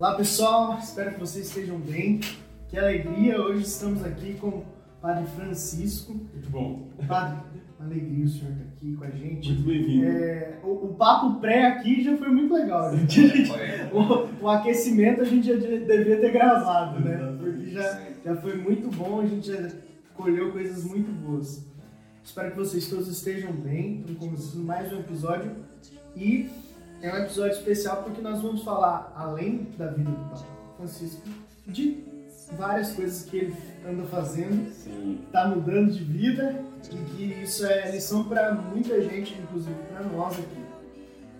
Olá pessoal, espero que vocês estejam bem. Que alegria, hoje estamos aqui com o Padre Francisco. Muito bom. Padre, uma alegria o senhor estar aqui com a gente. Muito bem-vindo. É, o, o papo pré aqui já foi muito legal, gente. o, o aquecimento a gente já de- devia ter gravado, né? Porque já, já foi muito bom, a gente já colheu coisas muito boas. Espero que vocês todos estejam bem. Estamos começando mais um episódio e é um episódio especial porque nós vamos falar, além da vida do Papa Francisco, de várias coisas que ele anda fazendo, está mudando de vida e que isso é lição para muita gente, inclusive para nós aqui.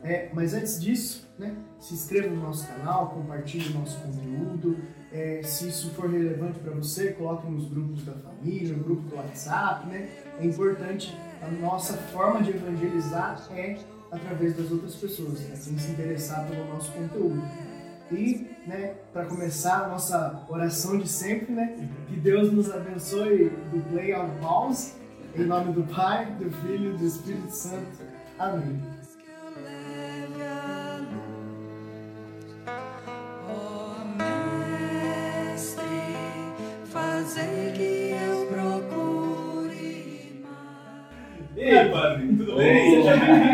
É, mas antes disso, né, se inscreva no nosso canal, compartilhe o nosso conteúdo. É, se isso for relevante para você, coloque nos grupos da família, no grupo do WhatsApp. Né? É importante, a nossa forma de evangelizar é através das outras pessoas, né? quem se interessar pelo nosso conteúdo. E, né, para começar a nossa oração de sempre, né, que Deus nos abençoe do play ao pause, em nome do Pai, do Filho e do Espírito Santo. Amém. Fazei que eu procure mais. E aí, padre, tudo bem? Seja bem-vindo.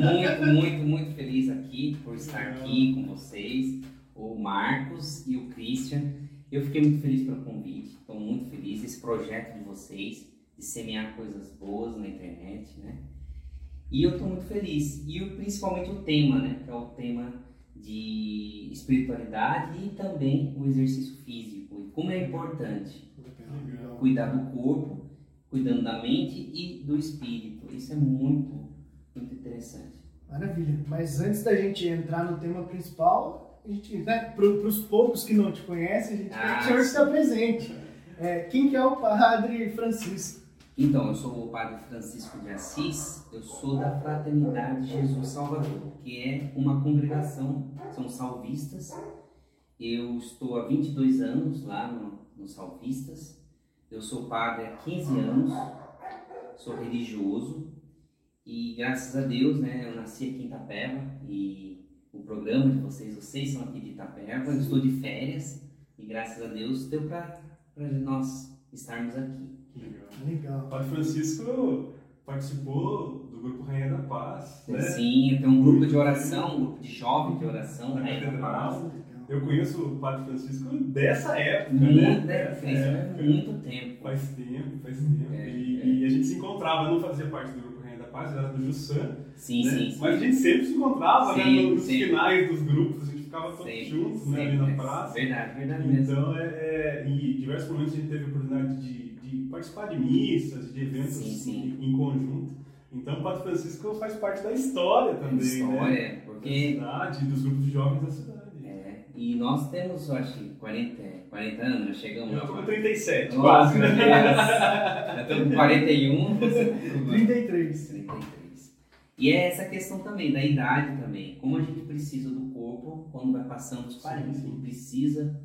Muito, muito, muito feliz aqui por estar aqui com vocês, o Marcos e o Christian. Eu fiquei muito feliz pelo convite, estou muito feliz esse projeto de vocês, de semear coisas boas na internet, né? E eu estou muito feliz. E principalmente o tema, né? Que é o tema de espiritualidade e também o exercício físico. E como é importante Legal. cuidar do corpo, cuidando da mente e do espírito. Isso é muito, muito interessante. Maravilha. Mas antes da gente entrar no tema principal, a gente, né, para os poucos que não te conhecem, a gente quer que o Ah, senhor sim. se apresente. É, quem que é o Padre Francisco? Então, eu sou o Padre Francisco de Assis, eu sou da Fraternidade Jesus Salvador, que é uma congregação, são salvistas. Eu estou há 22 anos lá no, no Salvistas. Eu sou padre há 15 anos, sou religioso e graças a Deus, né, eu nasci aqui em Itapeva e o programa de vocês, vocês são aqui de Itapeva, eu estou de férias e graças a Deus deu para nós estarmos aqui. Que legal. Legal. O padre Francisco participou do grupo Rainha da Paz, né? Sim, tem um grupo de oração, um grupo de jovens de oração, Na né? Eu conheço o padre Francisco dessa época, Muito, né? né? Dessa Fez época. muito tempo. Faz tempo, faz tempo. É, e, é. e a gente se encontrava, eu não fazia parte do grupo Rainha da Paz, eu era do Jussan, Sim, né? sim, sim. Mas a gente sempre se encontrava, né? Nos finais dos grupos, a gente ficava todos Sempre, juntos, né? Ali na praça. Verdade, verdade. Então, é, é, em diversos momentos a gente teve a oportunidade de, de participar de missas, de eventos Sim. Em, conjunto. Então, o Padre Francisco faz parte da história também, né? História, Da porque. cidade, dos grupos de jovens da cidade. É, e nós temos, eu acho, que 40, 40 anos, já chegamos Eu tô com lá. 37, Nossa, quase, meu? Deus. Já estamos com 41. 33. 33. E é essa questão também, da idade também. Como a gente precisa do corpo quando vai passando os 40. Sim, sim. A gente precisa,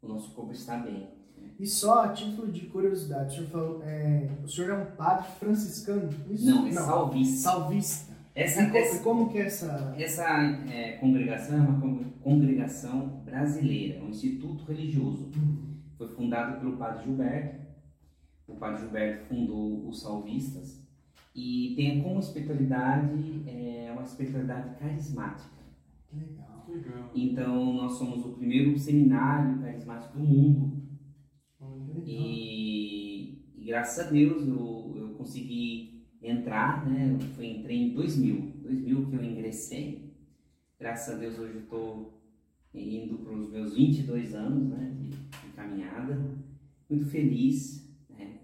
o nosso corpo estar bem. E só a título de curiosidade, o senhor falou, é, o senhor é um padre franciscano? Isso? Não, é salvista. Salvista. Essa, E essa, como que é essa... essa é, congregação é uma con- congregação brasileira, um instituto religioso. Foi fundado pelo padre Gilberto. O padre Gilberto fundou os salvistas e tem como espiritualidade é, uma espiritualidade carismática. Que legal. Legal. Então, nós somos o primeiro seminário carismático do mundo. Legal. E, e graças a Deus eu, eu consegui entrar, né? Eu fui, entrei em 2000. 2000 que eu ingressei. Graças a Deus hoje eu estou indo para os meus 22 anos né, de, de caminhada. Muito feliz, né?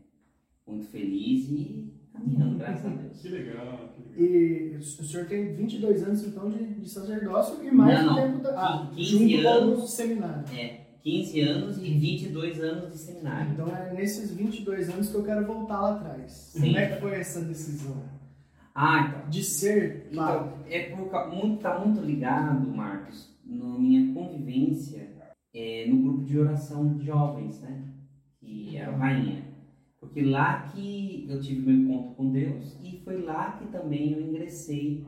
Muito feliz e caminhando, graças a Deus. Que legal, que legal. E o senhor tem 22 anos, então, de, de sacerdócio e mais Não, um não. tempo da, ah, 15 junto anos. com o seminário. É, 15 anos e 22 anos de seminário. Então é nesses 22 anos que eu quero voltar lá atrás. Sim. Como é que foi essa decisão? Ah, então. De ser padre? Então, é por, muito, tá muito ligado, Marcos, na minha convivência é, no grupo de oração de jovens, né? Que era o Rainha. Porque lá que eu tive meu encontro com Deus e foi lá que também eu ingressei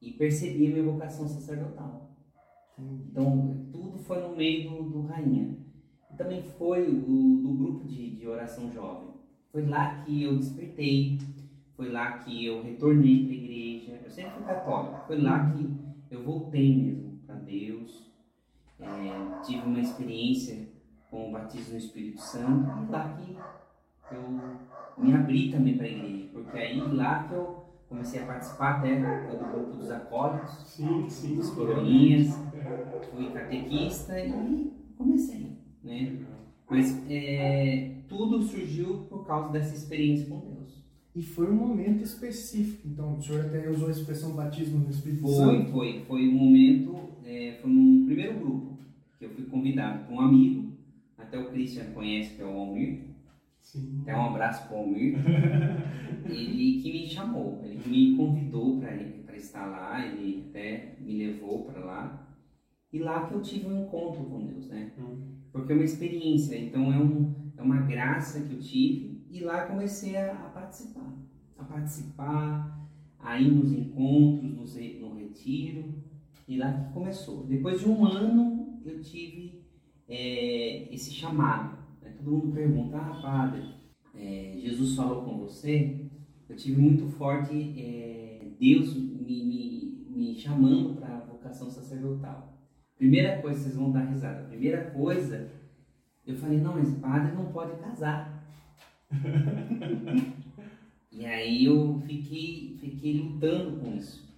e percebi a minha vocação sacerdotal. Então, tudo foi no meio do, do Rainha. E também foi o, do grupo de, de oração jovem. Foi lá que eu despertei, foi lá que eu retornei para a igreja. Eu sempre fui católico. Foi lá que eu voltei mesmo para Deus. É, tive uma experiência com o batismo no Espírito Santo. E lá que eu me abri também para a igreja. Porque aí lá que eu comecei a participar até do grupo dos acólitos, Sim, sim. dos coroinhas. É. Fui catequista e comecei, né? Mas é, tudo surgiu por causa dessa experiência com Deus. E foi um momento específico. Então, o senhor até usou a expressão batismo no Espírito Foi, Santo. foi, foi um momento, é, foi num primeiro grupo que eu fui convidado por um amigo, até o Christian conhece que é o Almir, Sim. até um abraço para o Almir, ele que me chamou, ele que me convidou para estar lá, ele até me levou para lá, e lá que eu tive um encontro com Deus, né? Hum. porque é uma experiência, então é, um, é uma graça que eu tive e lá comecei a, a participar, a participar, a ir nos encontros, nos no retiro e lá que começou. Depois de um ano eu tive é, esse chamado. Mundo pergunta, ah padre, é, Jesus falou com você? Eu tive muito forte é, Deus me, me, me chamando para a vocação sacerdotal. Primeira coisa, vocês vão dar risada. Primeira coisa, eu falei, não, mas padre não pode casar. e aí eu fiquei, fiquei lutando com isso.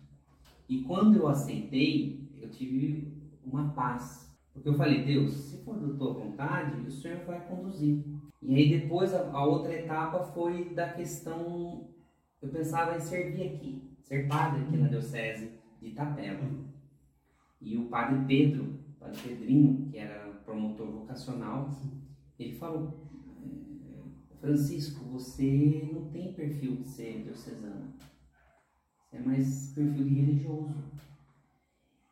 E quando eu aceitei, eu tive uma paz. Porque eu falei, Deus, se for da tua vontade, o Senhor vai conduzir. E aí depois a, a outra etapa foi da questão, eu pensava em servir aqui, ser padre aqui na Diocese de Itapeva. E o padre Pedro, o padre Pedrinho, que era promotor vocacional, ele falou: "Eh, Francisco, você não tem perfil de ser diocesano. Você é mais perfil de religioso.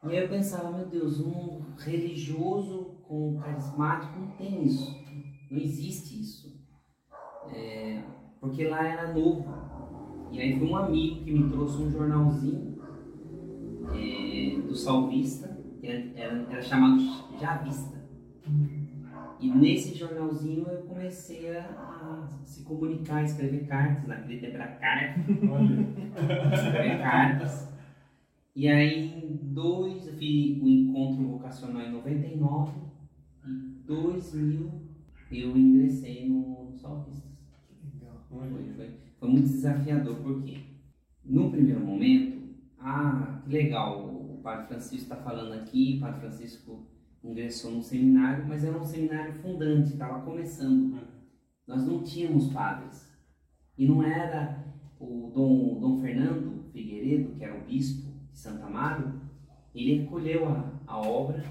E aí eu pensava, meu Deus, um religioso com carismático não tem isso. Não existe isso. É, porque lá era novo. E aí foi um amigo que me trouxe um jornalzinho é, do Salvista, que era, era, era chamado Javista. E nesse jornalzinho eu comecei a, a se comunicar, escrever cartas, naquele tempo era carta, escrever cartas. E aí em dois, eu fiz o encontro vocacional em 99 e 2000 eu ingressei no, no Salvistas. Legal. Foi, foi, foi muito desafiador, porque no primeiro momento, ah, que legal, o Padre Francisco está falando aqui, o Padre Francisco ingressou num seminário, mas era um seminário fundante, estava começando. Nós não tínhamos padres. E não era o Dom, Dom Fernando Figueiredo, que era o bispo de Santa Amaro, ele recolheu a, a obra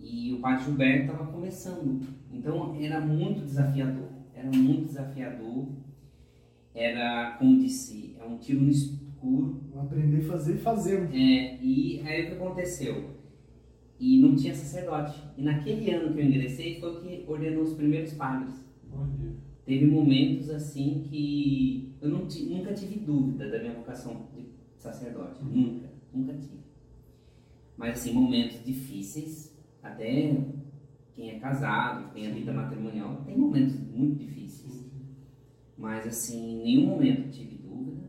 e o Padre Gilberto estava começando. Então era muito desafiador, era muito desafiador. Era, como disse, é um tiro no escuro. Aprender a fazer fazendo. É, e aí o que aconteceu? E não tinha sacerdote. E naquele ano que eu ingressei foi o que ordenou os primeiros padres. Teve momentos assim que eu não nunca tive dúvida da minha vocação de sacerdote. Nunca, nunca tive. Mas assim, momentos difíceis, até quem é casado, tem a vida matrimonial, tem momentos muito difíceis. Mas assim, em nenhum momento tive dúvida.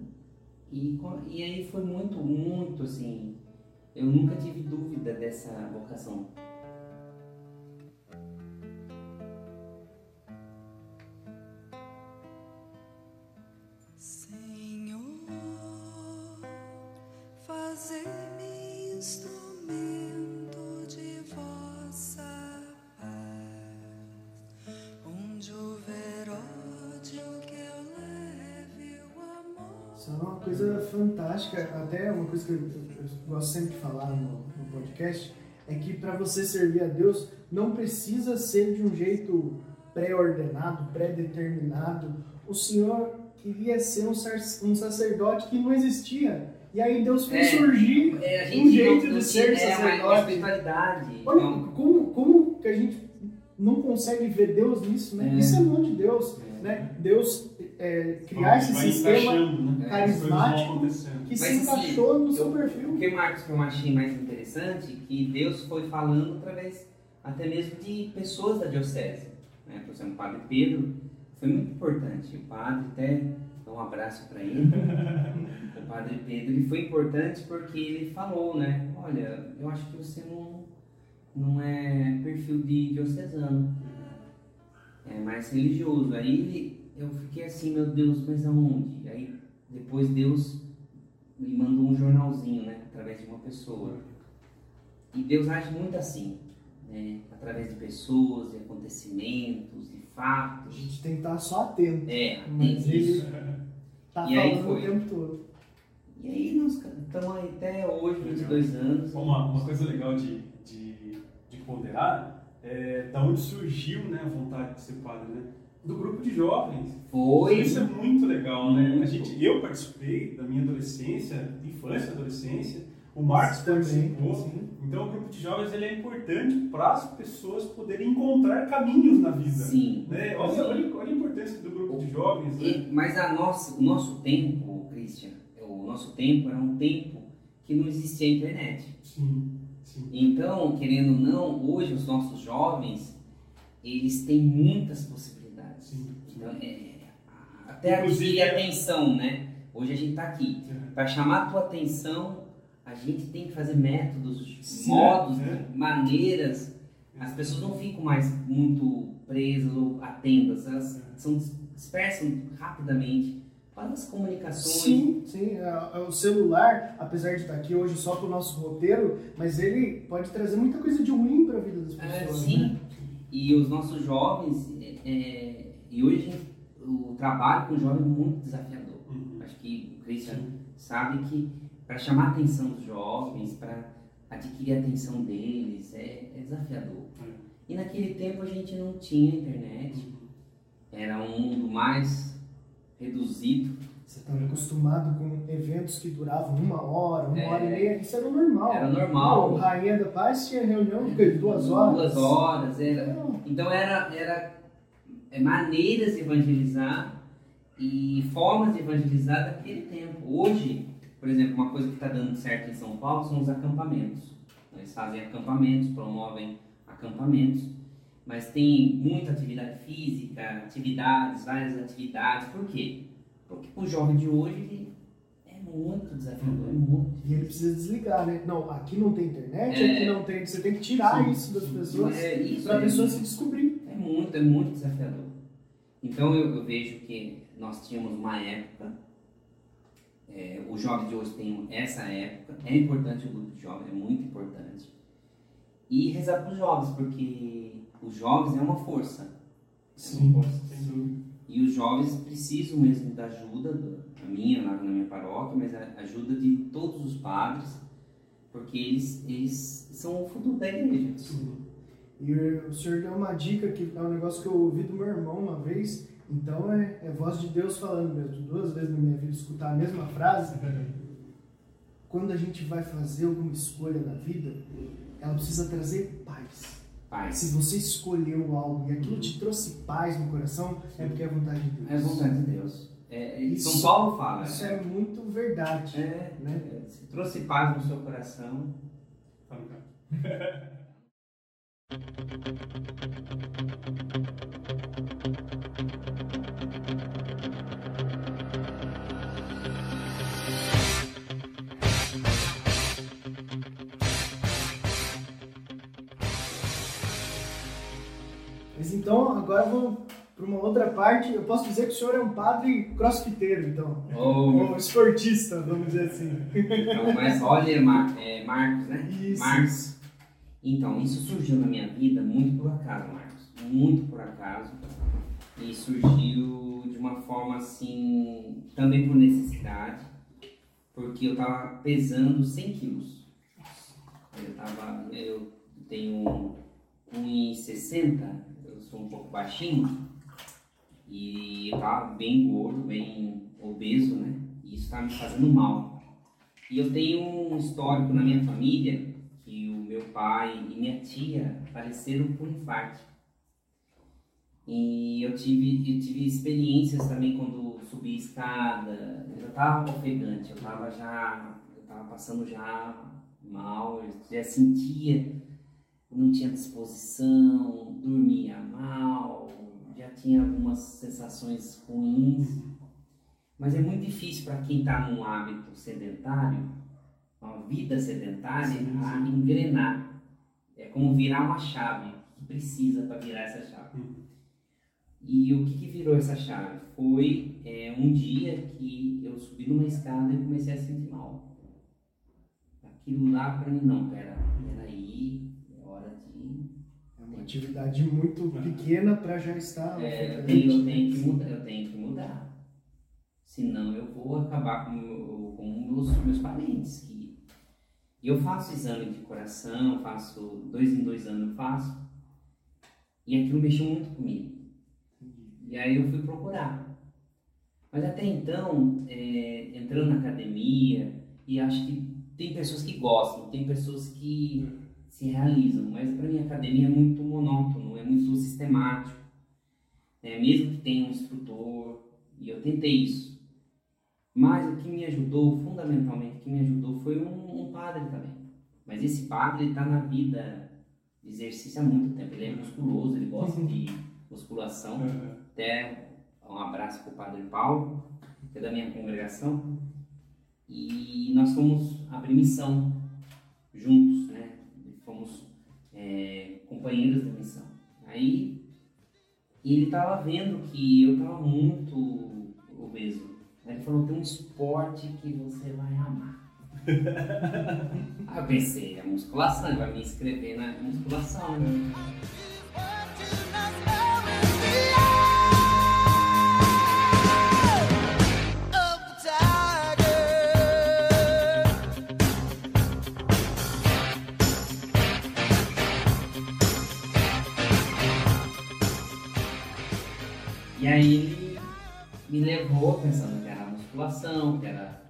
E, e aí foi muito, muito assim. Eu nunca tive dúvida dessa vocação. Até uma coisa que eu, eu- eu gosto sempre de falar no, no podcast, é que para você servir a Deus não precisa ser de um jeito pré-ordenado, pré-determinado. O Senhor queria ser um, um sacerdote que não existia. E aí Deus fez É, surgir É, um jeito não, não de ser é, sacerdote. Olha Então, como, como que a gente não consegue ver Deus nisso, né? É. Isso é mão de Deus, É. né? Deus é, criar esse Vai sistema né? Carismático que Mas, se assim, encaixou no seu eu- O perfil. que, Marcos, que eu achei mais interessante que Deus foi falando através até mesmo de pessoas da diocese. Né? Por exemplo, o Padre Pedro foi muito importante. O padre até dá um abraço para ele. o Padre Pedro ele foi importante porque ele falou, né? Olha, eu acho que você não, não é perfil de diocesano. É mais religioso. Aí ele- eu fiquei assim, meu Deus, mas aonde? Aí depois Deus me mandou um jornalzinho, né? Através de uma pessoa. E Deus age muito assim, né? Através de pessoas, de acontecimentos, de A fatos. gente tem que estar só atento. É, Mas isso. Tá E aí falando foi. o tempo todo. E aí nós estamos aí até hoje, 22 anos. Uma, uma coisa legal de, de, de ponderar é da onde surgiu né, a vontade de ser padre, né? Do grupo de jovens. Foi. Isso é muito legal, né? A Muito. gente, eu participei da minha adolescência, infância, adolescência. O Marcos Também, participou. sim. Então o grupo de jovens ele é importante para as pessoas poderem encontrar caminhos na vida. Sim. Né? Olha, Sim. olha, olha a importância do grupo de jovens. Né? E- mas a nossa, o nosso tempo, Christian, o nosso tempo era um tempo que não existia internet. Sim, sim. Então, querendo ou não, hoje os nossos jovens, eles têm muitas possibilidades. Então, é, até Inclusive, adquirir é- atenção, né? Hoje a gente está aqui. Para chamar a tua atenção, a gente tem que fazer métodos, Sim, modos, é. maneiras. As pessoas não ficam mais muito presas ou atentas, elas são dispersam rapidamente para as comunicações. Sim, sim. é- é O celular, apesar de estar aqui hoje só com o nosso roteiro, mas ele pode trazer muita coisa de ruim para a vida das É, pessoas. sim. né? E os nossos jovens, é, é, e hoje o trabalho com o jovem é muito desafiador. Uhum. Acho que o Christian sabe que para chamar a atenção dos jovens, para adquirir a atenção deles, é, é desafiador. É. E naquele tempo a gente não tinha internet, era um mundo mais reduzido. Você estava acostumado com eventos que duravam uma hora, uma É. hora e meia. Isso era normal. Era normal. O Rainha da Paz tinha reunião de duas horas. Duas horas, era, Então era, era é, maneiras de evangelizar e formas de evangelizar daquele tempo. Hoje, por exemplo, uma coisa que está dando certo em São Paulo são os acampamentos. Eles fazem acampamentos, promovem acampamentos, mas tem muita atividade física, atividades, várias atividades. Por quê? Porque o jovem de hoje ele é muito desafiador, é muito. E ele precisa desligar, né? Não, aqui não tem internet, É. aqui não tem. Você tem que tirar Sim. isso das pessoas É, para a é- pessoa se descobrir. É muito, é muito desafiador. Então eu, eu vejo que nós tínhamos uma época, é, os jovens de hoje têm essa época, é importante o grupo de jovens, é muito importante. E rezar para os jovens, porque os jovens é uma força. É uma força. dúvida. E os jovens precisam mesmo da ajuda, do- a minha, na, na minha paróquia, mas a ajuda de todos os padres, porque eles, eles são o futuro da igreja. E o senhor deu uma dica que é um negócio que eu ouvi do meu irmão uma vez. Então é, é voz de Deus falando mesmo. Duas vezes na minha vida escutar a mesma frase. Quando a gente vai fazer alguma escolha na vida, ela precisa trazer paz. Pai, Se você escolheu algo e aquilo te trouxe paz no coração, é porque é a vontade de Deus. é a vontade de Deus. É, é- Isso- São Paulo fala. Isso né? é muito verdade. É, né? é, se trouxe paz no seu coração. Tá? Mas então, agora vamos para uma outra parte. Eu posso dizer que o senhor é um padre crossfiteiro, então. Oh, Ou esportista, vamos dizer assim. então, mas olha, é, Marcos, né? Isso. Marcos. Então, isso surgiu na minha vida muito por acaso, Marcos. Muito por acaso. E surgiu de uma forma assim, também por necessidade, porque eu tava pesando 100 quilos. Eu tava, eu tenho 1,60, eu sou um pouco baixinho, e eu tava bem gordo, bem obeso, né? E isso tá me fazendo mal. E eu tenho um histórico na minha família meu pai e minha tia faleceram por infarto. E eu tive, eu tive experiências também quando subi escada. Eu já estava ofegante, eu estava já, eu tava passando já mal, eu já sentia, não tinha disposição, dormia mal, já tinha algumas sensações ruins. Mas é muito difícil para quem está num hábito sedentário, uma vida sedentária, Sim, a sim. engrenar. É como virar uma chave que precisa para virar essa chave. Uhum. E o que, que virou essa chave? Foi é, um dia que eu subi numa escada e comecei a sentir mal. Aquilo lá para mim, não, pera, peraí, é hora de. É uma atividade muito pequena para já estar. É, eu, tenho, eu tenho que mudar, eu tenho que mudar. Senão eu vou acabar com, o- com meus, meus parentes. Que eu faço exame de coração, faço dois em dois anos eu faço. E aquilo mexeu muito comigo. E aí eu fui procurar. Mas até então, é, entrando na academia, e acho que tem pessoas que gostam, tem pessoas que se realizam, mas para mim a academia é muito monótono, é muito sistemático. É, mesmo que tenha um instrutor, e eu tentei isso. Mas o que me ajudou, fundamentalmente, o que me ajudou foi um, um padre também. Mas esse padre está na vida de exercício há muito tempo. Ele é musculoso, ele gosta de musculação. Uhum. Até um abraço para o Padre Paulo, que é da minha congregação. E nós fomos abrir missão juntos, né? Fomos é, companheiros da missão. Aí ele estava vendo que eu estava muito obeso. Aí ele falou: tem um esporte que você vai amar. Aí eu pensei: é musculação, ele vai me inscrever na musculação, né? E aí ele me levou pensando musculação, que era.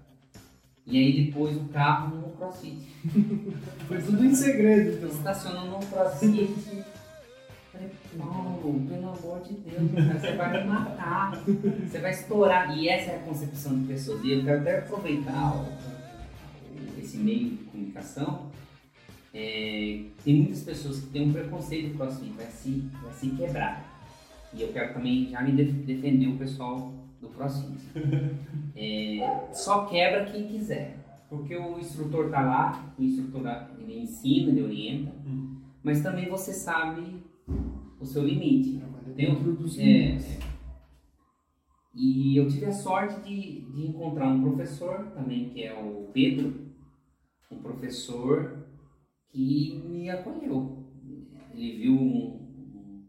E aí pôs o carro no crossfit. Foi tudo em segredo, então. Estacionou no crossfit. Falei, Paulo, pelo amor de Deus, cara, você vai me matar. Você vai estourar. E essa é a concepção de pessoas. E eu quero até aproveitar o- esse meio de comunicação. É, tem muitas pessoas que têm um preconceito do crossfit, vai se, vai se quebrar. E eu quero também já me def- defender o pessoal do crossfit. É, só quebra quem quiser. Porque o instrutor tá lá, o instrutor ele ensina, ele orienta, Hum. mas também você sabe o seu limite. Dentro dos é, limites. é. E eu tive a sorte de, de encontrar um professor também, que é o Pedro, um professor que me acolheu. Ele viu um, um,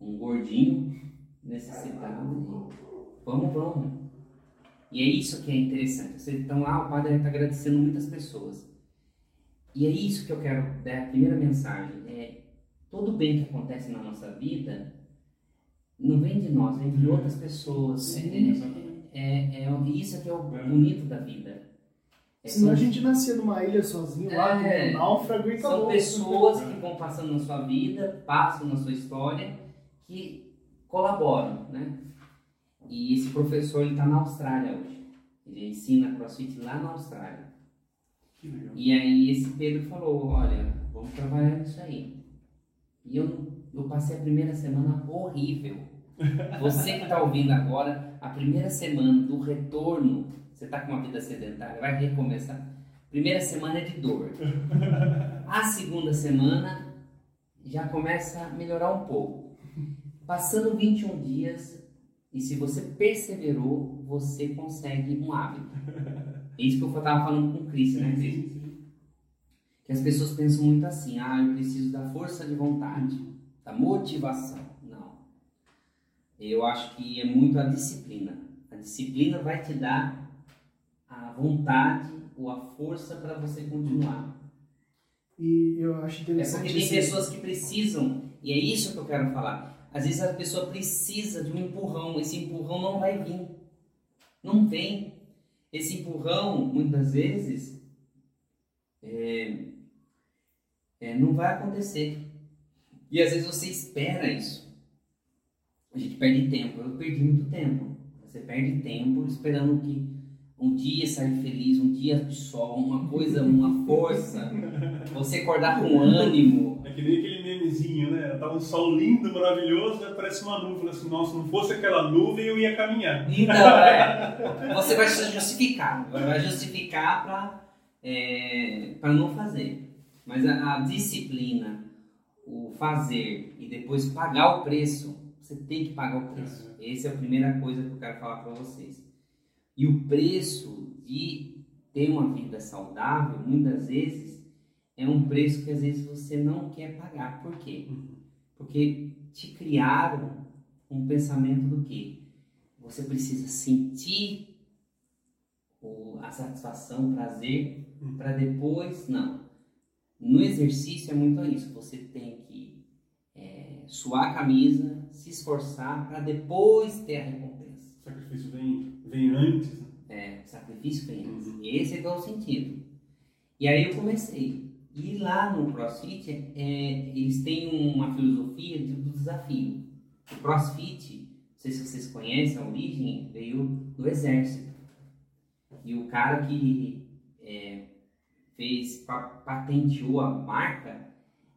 um gordinho necessitado e vamos, vamos. E é isso que é interessante. Então lá o padre está agradecendo muitas pessoas. E é isso que eu quero dar a primeira mensagem. É, todo bem que acontece na nossa vida não vem de nós, vem de outras pessoas. Sim. É, é, é, isso é que é o É. bonito da vida. É, Senão a gente nascia numa ilha sozinho lá, É. um náufrago e acabou. são pessoas que vão passando na sua vida, passam na sua história, que colaboram, né? E esse professor ele está na Austrália hoje. Ele ensina CrossFit lá na Austrália. E aí esse Pedro falou, olha, vamos trabalhar nisso aí. E eu, eu passei a primeira semana horrível. Você que está ouvindo agora, a primeira semana do retorno, você está com uma vida sedentária, vai recomeçar. Primeira semana é de dor. A segunda semana já começa a melhorar um pouco. Passando 21 dias, e se você perseverou, você consegue um hábito. É isso que eu estava falando com o Cris, né, Cris? Que as pessoas pensam muito assim, ah, eu preciso da força de vontade, da motivação. Não. Eu acho que é muito a disciplina. A disciplina vai te dar a vontade ou a força para você continuar. E eu acho É interessante porque tem pessoas que precisam, e é isso que eu quero falar. Às vezes a pessoa precisa de um empurrão, esse empurrão não vai vir. Não vem. Esse empurrão, muitas vezes, é, é, não vai acontecer. E às vezes você espera isso. a gente perde tempo. Eu perdi muito tempo. Você perde tempo esperando que um dia sair feliz, um dia de sol, uma coisa, uma força. Você acordar com ânimo. É que nem aquele memezinho, né? Tá um sol lindo, maravilhoso, aí aparece uma nuvem. Assim, nossa, se não fosse aquela nuvem, eu ia caminhar. Então, é, você vai se justificar. Vai justificar para é, pra não fazer. Mas a, a disciplina, o fazer e depois pagar o preço, você tem que pagar o preço. Essa é a primeira coisa que eu quero falar para vocês. E o preço de ter uma vida saudável, muitas vezes, é um preço que às vezes você não quer pagar. Por quê? Porque te criaram um pensamento do que você precisa sentir a satisfação, o prazer, Uhum. para depois. Não. No exercício é muito isso. Você tem que é, suar a camisa, se esforçar para depois ter a recompensa. O sacrifício vem, vem antes, né? É, sacrifício vem antes. Uhum. Esse é que é o sentido. E aí eu comecei. E lá no CrossFit, é, eles têm uma filosofia de- do desafio. O CrossFit, não sei se vocês conhecem, a origem veio do exército. E o cara que é, fez, pa- patenteou a marca,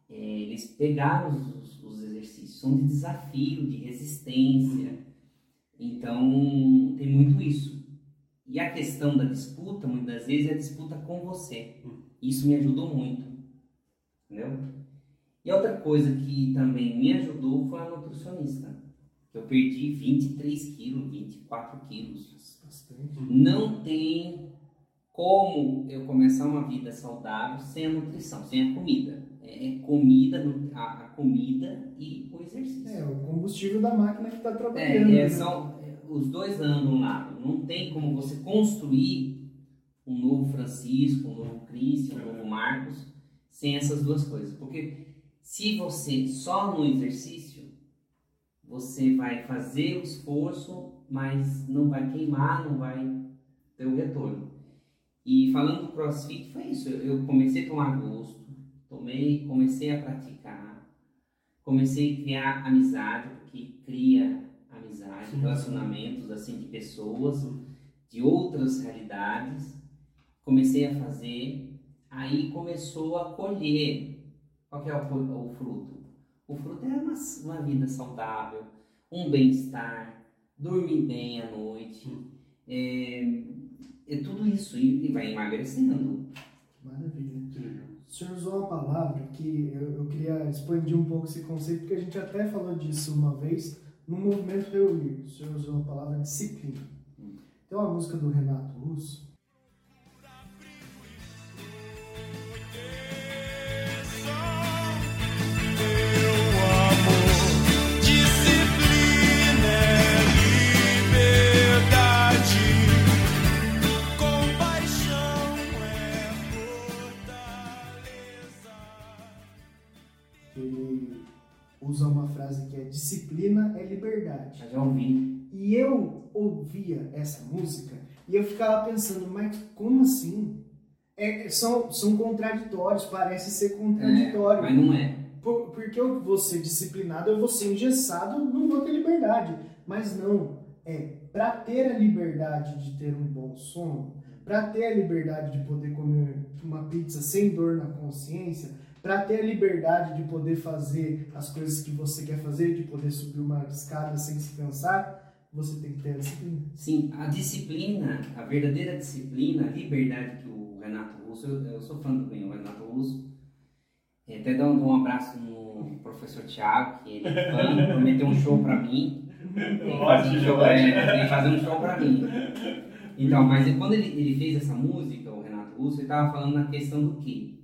é, eles pegaram os, os exercícios, são de desafio, de resistência. Então, tem muito isso. E a questão da disputa, muitas vezes, é a disputa com você. Isso me ajudou muito. Entendeu? E outra coisa que também me ajudou foi a nutricionista. Eu perdi 23 quilos, 24 quilos. Bastante. Não tem como eu começar uma vida saudável sem a nutrição, sem a comida. É comida, a, comida e o exercício. É, o combustível da máquina que está É, trabalhando. é, né? são, é, os dois andam lá. Não tem como você construir um novo Francisco, um novo Cristo, um novo Marcos sem essas duas coisas. Porque se você só no exercício, você vai fazer o esforço, mas não vai queimar, não vai ter o retorno. E falando do CrossFit, foi isso. Eu comecei a tomar gosto, tomei, comecei a praticar, comecei a criar amizade, porque cria amizade, relacionamentos assim de pessoas de outras realidades. Comecei a fazer, aí começou a colher. Qual que é o, o fruto? O fruto é uma, uma vida saudável, um bem-estar, dormir bem à noite, é, é tudo isso e, vai emagrecendo. Maravilha. O senhor usou uma palavra que eu, eu queria expandir um pouco esse conceito, porque a gente até falou disso uma vez no movimento Reunir. O senhor usou a palavra disciplina. Tem uma música do Renato Russo. Usa uma frase que é disciplina é liberdade. Eu já ouvi. E eu ouvia essa música e eu ficava pensando, mas como assim? É, são, são contraditórios, parece ser É, contraditório. mas não é. Por- porque eu vou ser disciplinado, eu vou ser engessado, não vou ter liberdade. Mas não, é para ter a liberdade de ter um bom sono, para ter a liberdade de poder comer uma pizza sem dor na consciência, para ter a liberdade de poder fazer as coisas que você quer fazer, de poder subir uma escada sem se cansar, você tem que ter a disciplina. Sim, a disciplina, a verdadeira disciplina, a liberdade que o Renato Russo, eu, eu sou fã do bem, o Renato Russo, é, até dou, um abraço no professor Tiago, que ele é fã, prometeu um show pra mim. Tem fazer um show, é, que fazer um show pra mim. Então, mas quando ele, ele fez essa música, o Renato Russo, ele estava falando na questão do quê?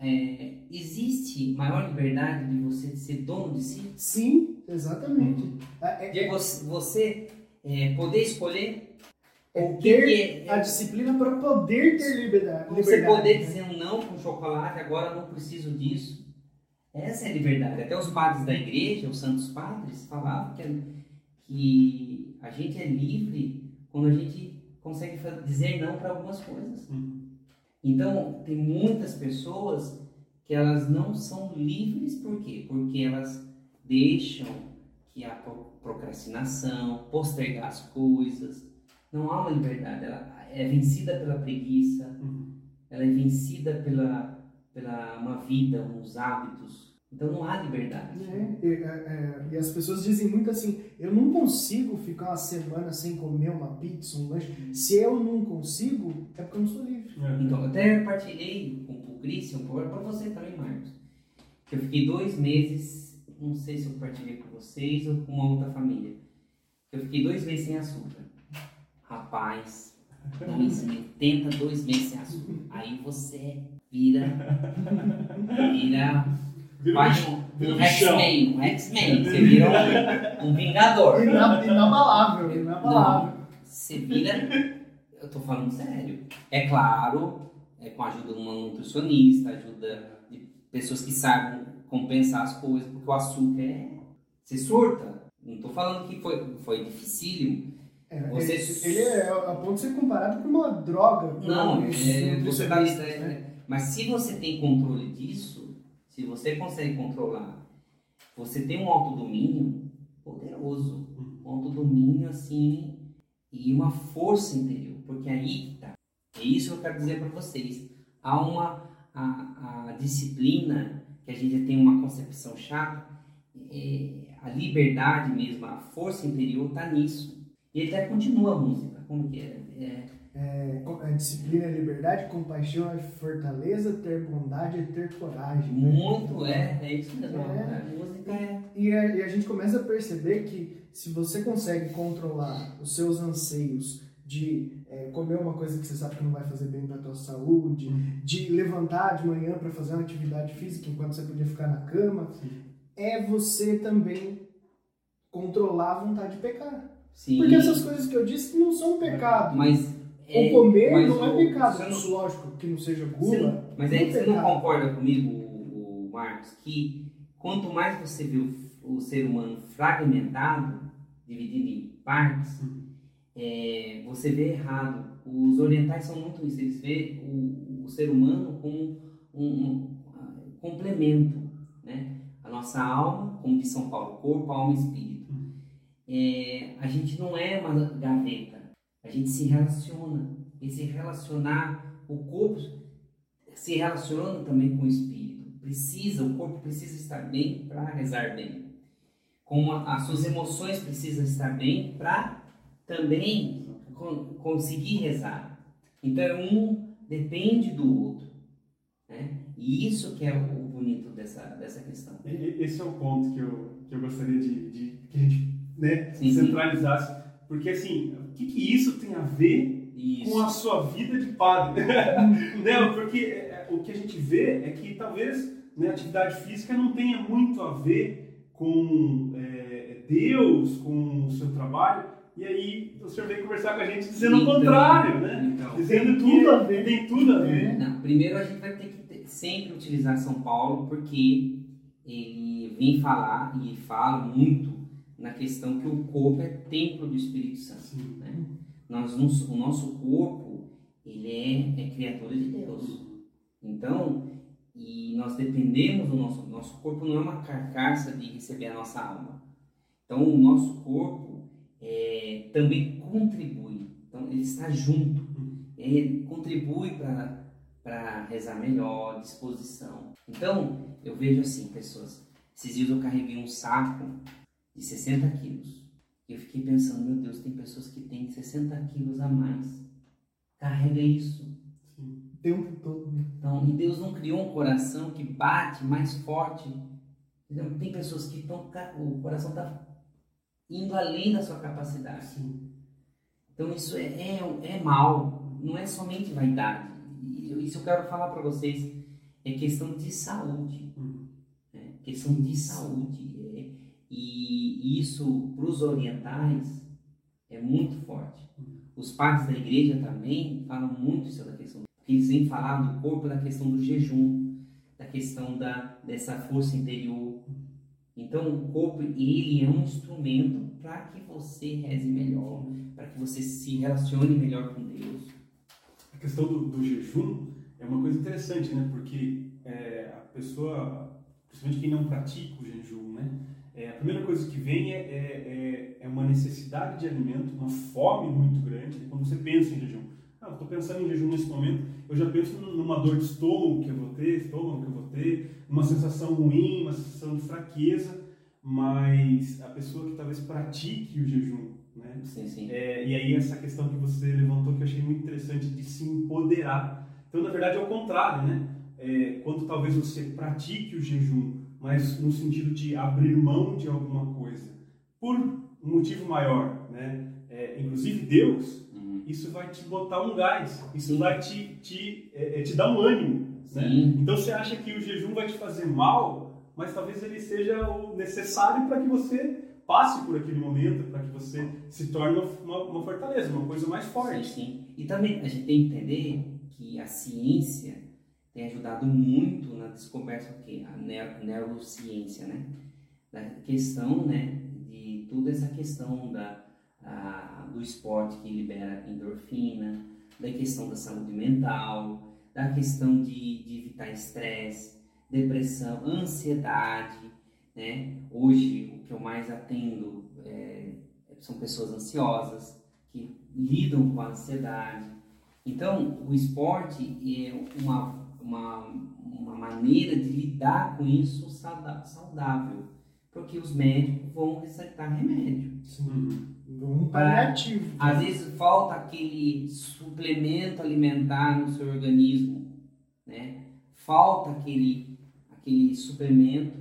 É, existe maior liberdade de você ser dono de si? Sim, exatamente. É, é- De você, você é, poder escolher é ter é, a disciplina para poder ter liberdade. Você poder né? dizer um não com chocolate, agora eu não preciso disso. Essa é a liberdade. Até os padres da igreja, os santos padres, falavam que, que a gente é livre quando a gente consegue dizer não para algumas coisas. Uhum. Então, tem muitas pessoas que elas não são livres, por quê? Porque elas deixam que a pro- procrastinação, postergar as coisas. Não há uma liberdade, ela é vencida pela preguiça, Uhum. ela é vencida pela, pela uma vida, uns hábitos. Então não há liberdade. É, e, é, é, e as pessoas dizem muito assim: eu não consigo ficar uma semana sem comer uma pizza, um lanche. Se eu não consigo, é porque eu não sou livre. É. Então, eu até partilhei com o Christian, para você também, Marcos, que eu fiquei dois meses, não sei se eu partilhei com vocês ou com uma outra família, eu fiquei dois meses sem açúcar. Rapaz, não ensine, tenta dois meses sem açúcar. Aí você vira, vira, Vira um um. X-Men, um X-Men, você vira um, um Vingador. Ina- Inabalável, inabalável. Você vira. Eu tô falando sério. É claro, é com a ajuda de uma nutricionista, ajuda de pessoas que sabem compensar as coisas, porque o açúcar é. Você surta. Não tô falando que foi, foi dificílimo. É, Você- ele, ele é a ponto de ser comparado com uma droga. Não, é, você tá, nutricionistas, é, né? mas se você tem controle disso, se você consegue controlar, você tem um autodomínio poderoso. Um autodomínio assim e uma força interior, porque aí que tá. É isso que eu quero dizer para vocês. Há uma a, a disciplina que a gente tem uma concepção chata, é, a liberdade mesmo, a força interior tá nisso. E ele até continua a música, como que é? é É, é disciplina é liberdade, compaixão é fortaleza, ter bondade é ter coragem. né? muito, é, é isso mesmo. É. A música é E a, e a gente começa a perceber que se você consegue controlar os seus anseios de é, comer uma coisa que você sabe que não vai fazer bem para tua saúde, de levantar de manhã para fazer uma atividade física enquanto você podia ficar na cama, é você também controlar a vontade de pecar. sim. Porque essas coisas que eu disse não são pecado. Mas o comer não é pecado. não- Isso, lógico, que não seja gula. mas é você não concorda comigo, o, o Marcos, que quanto mais você vê o, o ser humano fragmentado, dividido em partes, é, você vê errado. Os orientais são muito isso, eles veem o, o ser humano como um, um, ah, complemento, né? A nossa alma, como diz São Paulo, corpo, alma e espírito. É, a gente não é uma gaveta, a gente se relaciona. E se relacionar, o corpo se relaciona também com o espírito. Precisa, o corpo precisa estar bem para rezar bem. Como as suas emoções precisam estar bem para também con- conseguir rezar. Então um depende do outro, né? E isso que é o bonito dessa dessa questão. Esse é o ponto que eu, que eu gostaria de, de que a gente né, Sim, sim. centralizasse. Porque assim, que, que isso tem a ver Isso. com a sua vida de padre? né? Porque é, o que a gente vê é que talvez né, a atividade física não tenha muito a ver com é, Deus, com o seu trabalho. E aí o senhor veio conversar com a gente dizendo o Então, contrário, né? Então, Dizendo Tem que tudo a ver. tem tudo a ver. É. Não, primeiro a gente vai ter que ter- sempre utilizar São Paulo porque ele vem falar e fala muito na questão que o corpo é templo do Espírito Santo. Né? Nós, o nosso corpo ele é, é criatura de Deus. Então, e nós dependemos do nosso nosso corpo não é uma carcaça de receber a nossa alma. Então, o nosso corpo é, também contribui. Então, ele está junto. Ele contribui para para rezar melhor, disposição. Então, eu vejo assim, pessoas. Esses dias eu carreguei um saco de 60 quilos. E eu fiquei pensando, meu Deus, tem pessoas que têm 60 quilos a mais. Carrega isso. O tempo todo. né? Então, e Deus não criou um coração que bate mais forte. Entendeu? Tem pessoas que estão. O coração está indo além da sua capacidade. Sim. Então isso é, é, é mal, não é somente vaidade. Isso eu quero falar para vocês, é questão de saúde. Uhum. né? Questão de saúde. E isso para os orientais é muito forte. Os padres da igreja também falam muito sobre a questão. Porque eles vêm falar do corpo, da questão do jejum, da questão da, dessa força interior. Então o corpo ele é um instrumento para que você reze melhor, para que você se relacione melhor com Deus. A questão do, do jejum é uma coisa interessante, né? Porque é, a pessoa, principalmente quem não pratica o jejum, né? É, a primeira coisa que vem é, é, é, é uma necessidade de alimento, uma fome muito grande. Quando você pensa em jejum, ah, estou pensando em jejum nesse momento, eu já penso numa dor de estômago que eu vou ter, estômago que eu vou ter, uma sensação ruim, uma sensação de fraqueza, mas a pessoa que talvez pratique o jejum, né? Sim, sim. É, e aí essa questão que você levantou que eu achei muito interessante de se empoderar. Então, na verdade, é o contrário, né? É, quando talvez você pratique o jejum, mas no sentido de abrir mão de alguma coisa, por um motivo maior, né? É, inclusive Deus, Uhum. isso vai te botar um gás, isso Sim. vai te, te, é, é, te dar um ânimo. Né? Sim. Então você acha que o jejum vai te fazer mal, mas talvez ele seja o necessário para que você passe por aquele momento, para que você se torne uma, uma fortaleza, uma coisa mais Sim, forte. sim. E também a gente tem que entender que a ciência tem ajudado muito na descoberta que a neurociência, né? Da questão, né, de toda essa questão da a- do esporte que libera endorfina, da questão da saúde mental, da questão de, de evitar estresse, depressão, ansiedade, né? Hoje o que eu mais atendo é, são pessoas ansiosas que lidam com a ansiedade. Então, o esporte é uma, uma, uma maneira de lidar com isso saudável, porque os médicos vão receitar remédio. Uhum. Um paliativo. Às vezes falta aquele suplemento alimentar no seu organismo, né? Falta aquele, aquele suplemento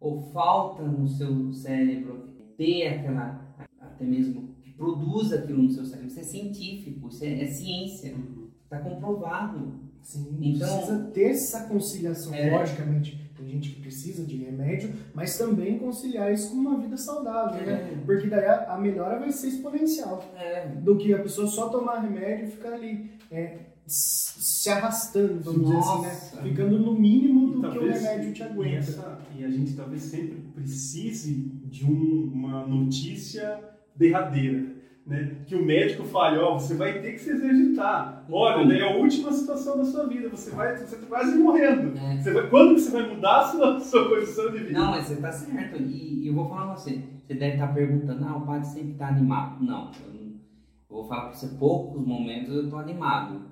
ou falta no seu cérebro ter aquela, até mesmo que produza aquilo no seu cérebro. Isso é científico, isso é, é ciência, Uhum. está comprovado. Sim, Então- precisa ter essa conciliação, É. logicamente. Tem gente que precisa de remédio, mas também conciliar isso com uma vida saudável, né? Porque daí a, a melhora vai ser exponencial. É, Do que a pessoa só tomar remédio e ficar ali é, se arrastando, vamos dizer Nossa. assim, né? Ficando no mínimo E do que o remédio te E, aguenta. essa- e a gente talvez sempre precise de um- uma notícia derradeira. Né? Que o médico fale, ó, você vai ter que se exercitar. Olha, né, é a última situação da sua vida, você vai, você tá quase morrendo. é. Você vai, quando que você vai mudar a sua, sua condição de vida? Não, mas você tá certo. E, e eu vou falar pra você. Você deve estar perguntando, ah, o padre sempre tá animado. Não, eu, não- eu vou falar pra você, poucos momentos eu tô animado.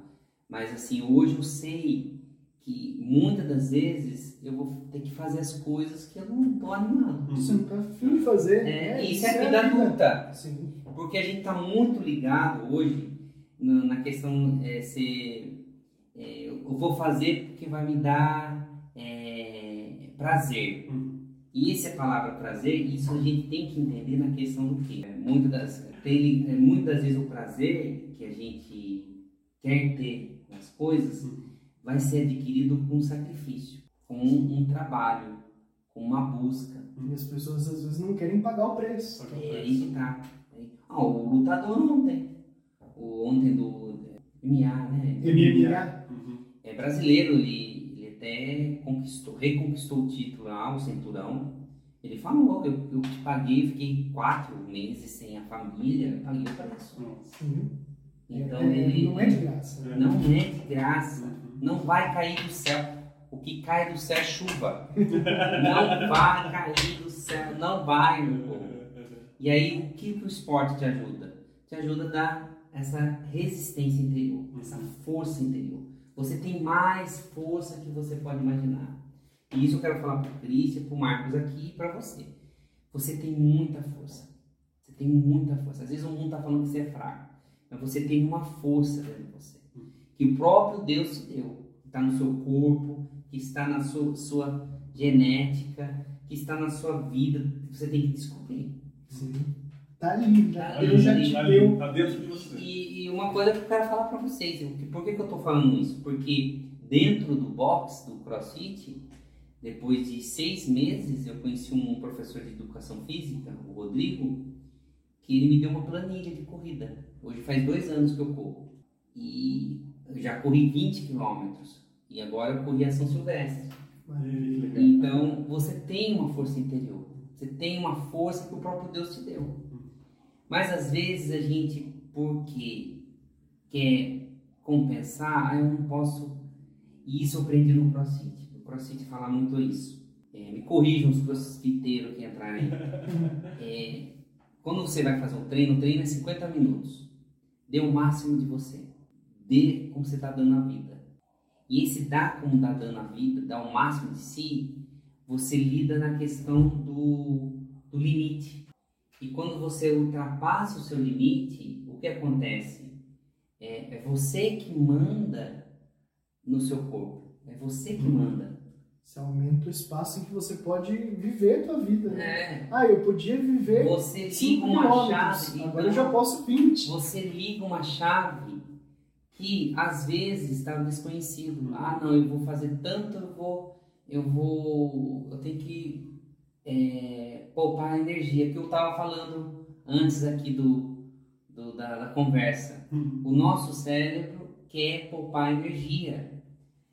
Mas assim, hoje eu sei que muitas das vezes eu vou ter que fazer as coisas que eu não tô animado. Você não tá afim de fazer. É, né? isso é vida adulta. Sim. Porque a gente está muito ligado hoje na, questão é, ser. é, eu vou fazer porque vai me dar é, prazer. Uhum. E essa palavra prazer, isso a gente tem que entender na questão do que? Muitas das, tem, é, muitas vezes o prazer que a gente quer ter nas coisas Uhum. vai ser adquirido com sacrifício, com um, um trabalho, com uma busca. E as pessoas às vezes não querem pagar o preço. Só que É eu aí que tá. Ah, o lutador ontem. O ontem do MMA, né? MMA. Uhum. É brasileiro, ele, ele até conquistou, reconquistou o título lá, o cinturão. Ele falou, eu, eu te paguei, fiquei quatro meses sem a família, paguei o preço. Sim. Então É, ele não é de graça. É. não é de graça. Uhum. Não vai cair do céu. O que cai do céu é chuva. Não vai cair do céu, não vai, meu povo. E aí, o que, o esporte te ajuda? Te ajuda a dar essa resistência interior, essa força interior. Você tem mais força que você pode imaginar. E isso eu quero falar para o Cristian, para o Marcos aqui e para você. Você tem muita força. Você tem muita força. Às vezes o mundo está falando que você é fraco, mas você tem uma força dentro de você. Que o próprio Deus te deu. Que está no seu corpo, que está na sua, sua genética, que está na sua vida. Você tem que descobrir. Sim. Tá ali, já, Tá Deus já ali, te Tá deu. Tá dentro de você. E, e uma coisa que eu quero falar pra vocês, eu- por que, que eu tô falando isso? Porque dentro do box, do CrossFit, depois de seis meses, eu conheci um professor de educação física, o Rodrigo, que ele me deu uma planilha de corrida. Hoje faz dois anos que eu corro. E eu já corri 20 quilômetros. E agora eu corri a São Silvestre. Que legal. Então, você tem uma força interior. Você tem uma força que o próprio Deus te deu. Mas às vezes a gente, porque quer compensar, ah, eu não posso. E isso eu aprendi no CrossFit. O CrossFit fala muito isso. É, me corrijam os crossfiteiros que entrarem. É, quando você vai fazer um treino, o treino é 50 minutos. Dê o máximo de você. Dê como você está dando a vida. E esse dar como está dando a vida, dar o máximo de si, você lida na questão do, do limite. E quando você ultrapassa o seu limite, o que acontece? É, é você que manda no seu corpo. É você que manda. Você aumenta o espaço em que você pode viver a tua vida. Né? É, Ah, eu podia viver você liga 5 uma chave. agora eu então- já posso 20. Você liga uma chave que às vezes está desconhecido. Ah, não, eu vou fazer tanto, eu vou, eu vou, eu tenho que é, poupar energia que eu estava falando antes aqui do, do- da, da conversa. Hum. O nosso cérebro quer poupar energia.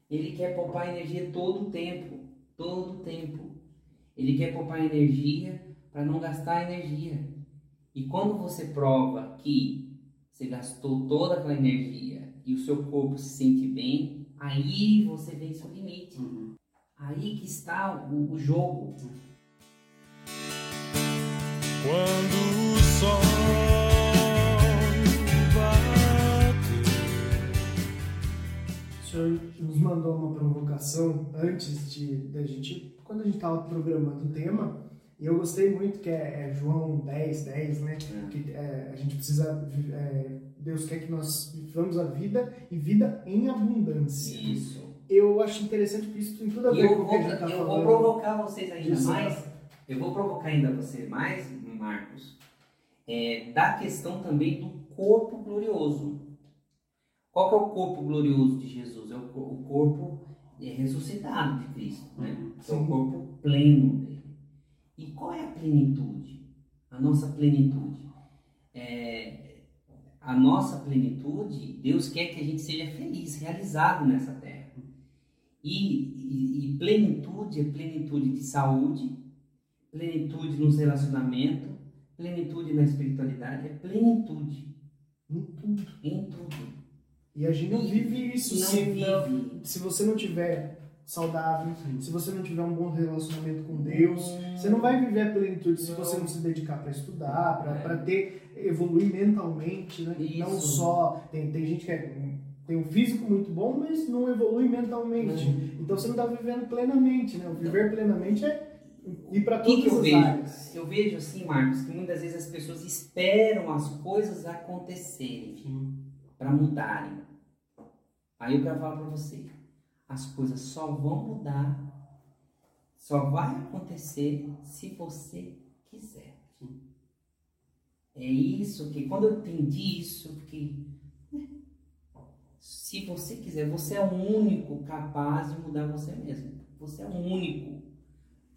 Ele quer poupar energia todo o tempo, todo o tempo. Ele quer poupar energia para não gastar energia. E quando você prova que você gastou toda aquela energia e o seu corpo se sente bem, aí você vence o limite. Uhum. Aí que está o, o jogo. Quando o sol bater. O senhor nos mandou uma provocação antes de da gente, quando a gente estava programando o tema, e eu gostei muito que é, é João 10, 10, né? É. Que é, a gente precisa, é, Deus quer que nós vivamos a vida e vida em abundância. Isso. Eu acho interessante que isso tem tudo a ver eu com o vou, que a gente está eu vou provocar vocês ainda Isso. mais. Eu vou provocar ainda você mais, Marcos, é, da questão também do corpo glorioso. Qual que é o corpo glorioso de Jesus? É o, o corpo é, ressuscitado de Cristo, né? Uhum. É o corpo pleno dele. E qual é a plenitude? A nossa plenitude. É, a nossa plenitude, Deus quer que a gente seja feliz, realizado nessa terra. E, e- e plenitude é plenitude de saúde, plenitude nos relacionamentos, plenitude na espiritualidade, é plenitude Em tudo. em tudo. E a gente não vive isso não se, vive. não- se você não tiver saudável, Sim. se você não tiver um bom relacionamento com Deus, você não vai viver a plenitude se Não. você não se dedicar para estudar, para É. ter evoluir mentalmente, né? Isso. Não só tem, tem gente que é- tem um físico muito bom, mas não evolui mentalmente. Então você não está vivendo plenamente, né? O viver plenamente é ir para que, todas que eu as vejo? áreas. Eu vejo assim, Marcos, que muitas vezes as pessoas esperam as coisas acontecerem para mudarem. Aí eu quero falar para você, as coisas só vão mudar, só vai acontecer se você quiser. É isso que, quando eu entendi isso, eu fiquei. Se você quiser, você é o único capaz de mudar você mesmo. Você é o único.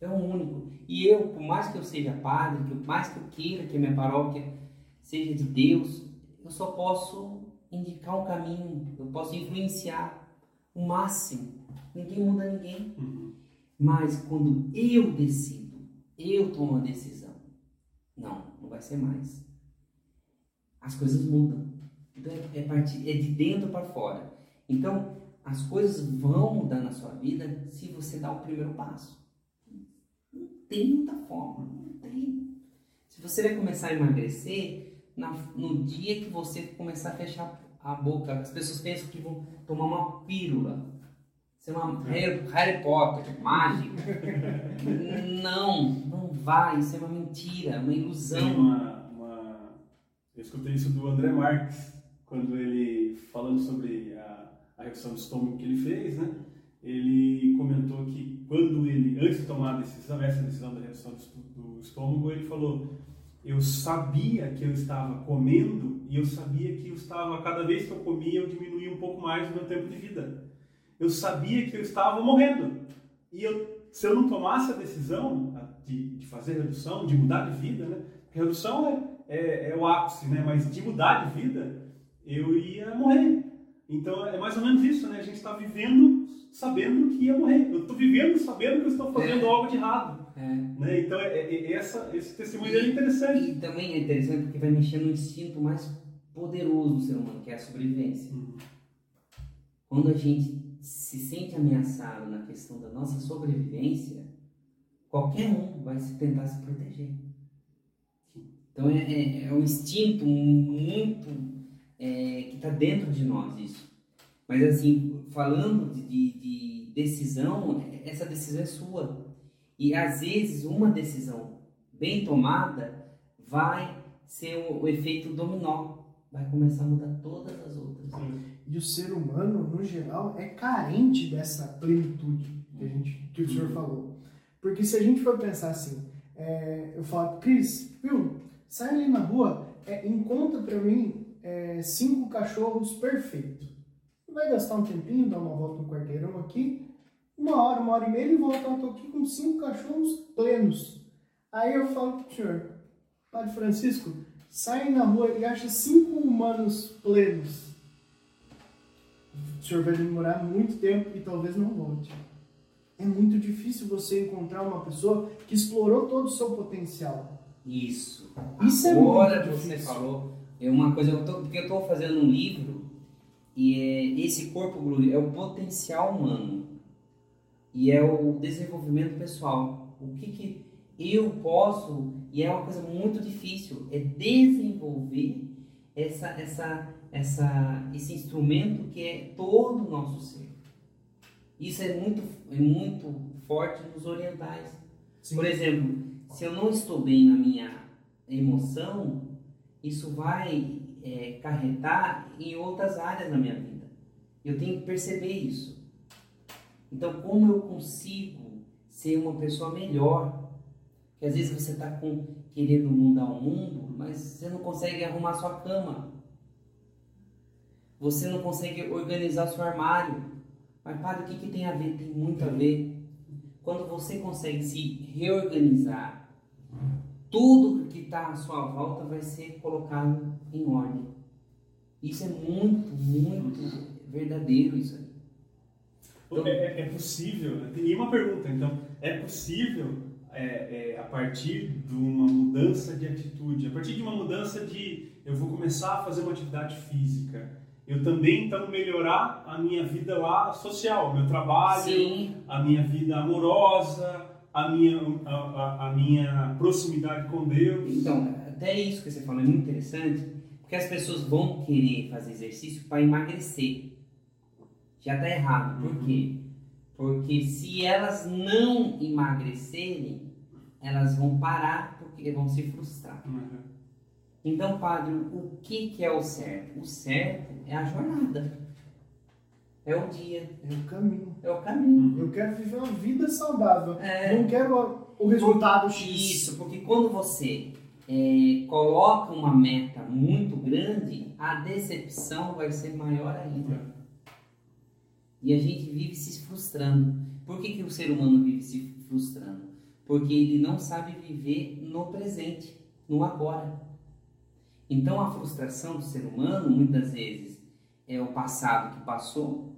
É o único. E eu, por mais que eu seja padre, por mais que eu queira que a minha paróquia seja de Deus, eu só posso indicar um caminho, eu posso influenciar o máximo. Ninguém muda ninguém. Uhum. Mas quando eu decido, eu tomo a decisão, não, não vai ser mais. As coisas mudam. Então é, é, é de dentro para fora. Então as coisas vão mudar na sua vida se você dá o primeiro passo. Não tem outra forma, não tem. Se você vai começar a emagrecer, na- no dia que você começar a fechar a boca, as pessoas pensam que vão tomar uma pílula. Ser uma Harry, Harry Potter, mágica. não, não vai, isso é uma mentira, uma ilusão. uma, uma- Eu escutei isso do André Marques, quando ele, falando sobre a, a redução do estômago que ele fez, né? Ele comentou que quando ele, antes de tomar a decisão, essa decisão da redução do estômago, ele falou: Eu sabia que eu estava comendo e eu sabia que eu estava, cada vez que eu comia, eu diminuía um pouco mais o meu tempo de vida. Eu sabia que eu estava morrendo. E eu, se eu não tomasse a decisão de, de fazer redução, de mudar de vida, né? Redução é, é, é o ápice, né? Mas de mudar de vida, eu ia morrer. Então é mais ou menos isso, né? A gente está vivendo sabendo que ia morrer. Eu estou vivendo sabendo que eu estou fazendo É. algo de errado. É. Né? Então é, é- é essa, esse testemunho é interessante. E também é interessante porque vai mexer no instinto mais poderoso do ser humano, que é a sobrevivência. Uhum. Quando a gente se sente ameaçado na questão da nossa sobrevivência, qualquer um vai se tentar se proteger. Então é, é, é um instinto muito é, que está dentro de nós isso. Mas assim, falando de, de, de decisão, essa decisão é sua. E às vezes uma decisão bem tomada vai ser o, o efeito dominó. Vai começar a mudar todas as outras. E o ser humano, no geral, é carente dessa plenitude que, a gente, que o senhor falou. Porque se a gente for pensar assim, é, eu falo, Cris, viu, sai ali na rua, é, encontra pra mim é, cinco cachorros perfeitos. Vai gastar um tempinho, dar uma volta no quarteirão aqui, uma hora, uma hora e meia, ele volta, eu tô aqui com cinco cachorros plenos. Aí eu falo pro senhor, Padre Francisco, sai na rua e acha cinco humanos plenos. O senhor vai demorar muito tempo e talvez não volte. É muito difícil você encontrar uma pessoa que explorou todo o seu potencial. Isso. Isso é Agora muito você difícil. falou, é uma coisa, eu tô, porque eu estou fazendo um livro e é, esse corpo glorioso é o potencial humano e é o desenvolvimento pessoal. O que, que eu posso, e é uma coisa muito difícil, é desenvolver essa, essa, essa, esse instrumento que é todo o nosso ser. Isso é muito, é muito forte nos orientais. Sim. Por exemplo, se eu não estou bem na minha emoção, isso vai é, carregar em outras áreas da minha vida. Eu tenho que perceber isso. Então, como eu consigo ser uma pessoa melhor? Porque às vezes você está querendo mudar o mundo, mas você não consegue arrumar sua cama. Você não consegue organizar seu armário. Mas, padre, o que, que tem a ver? Tem muito a ver. Quando você consegue se reorganizar, tudo que está à sua volta vai ser colocado em ordem. Isso é muito, muito verdadeiro isso aí. Então- É, é- é possível, né? e uma pergunta, então, é possível é, é, a partir de uma mudança de atitude, a partir de uma mudança de eu vou começar a fazer uma atividade física, eu também então melhorar a minha vida lá social, meu trabalho, Sim, a minha vida amorosa, a minha, a, a- a minha proximidade com Deus. Então, até isso que você falou é muito interessante, porque as pessoas vão querer fazer exercício para emagrecer. Já está errado. Por Uhum. quê? Porque se elas não emagrecerem, elas vão parar porque vão se frustrar. Uhum. Então, padre, o que, que é o certo? O certo é a jornada. É o dia, É o caminho. é o caminho. Eu quero viver uma vida saudável. É. Não quero o resultado X. Isso, porque quando você é, coloca uma meta muito grande, a decepção vai ser maior ainda. E a gente vive se frustrando. Por que, que o ser humano vive se frustrando? Porque ele não sabe viver no presente, no agora. Então a frustração do ser humano, muitas vezes, é o passado que passou,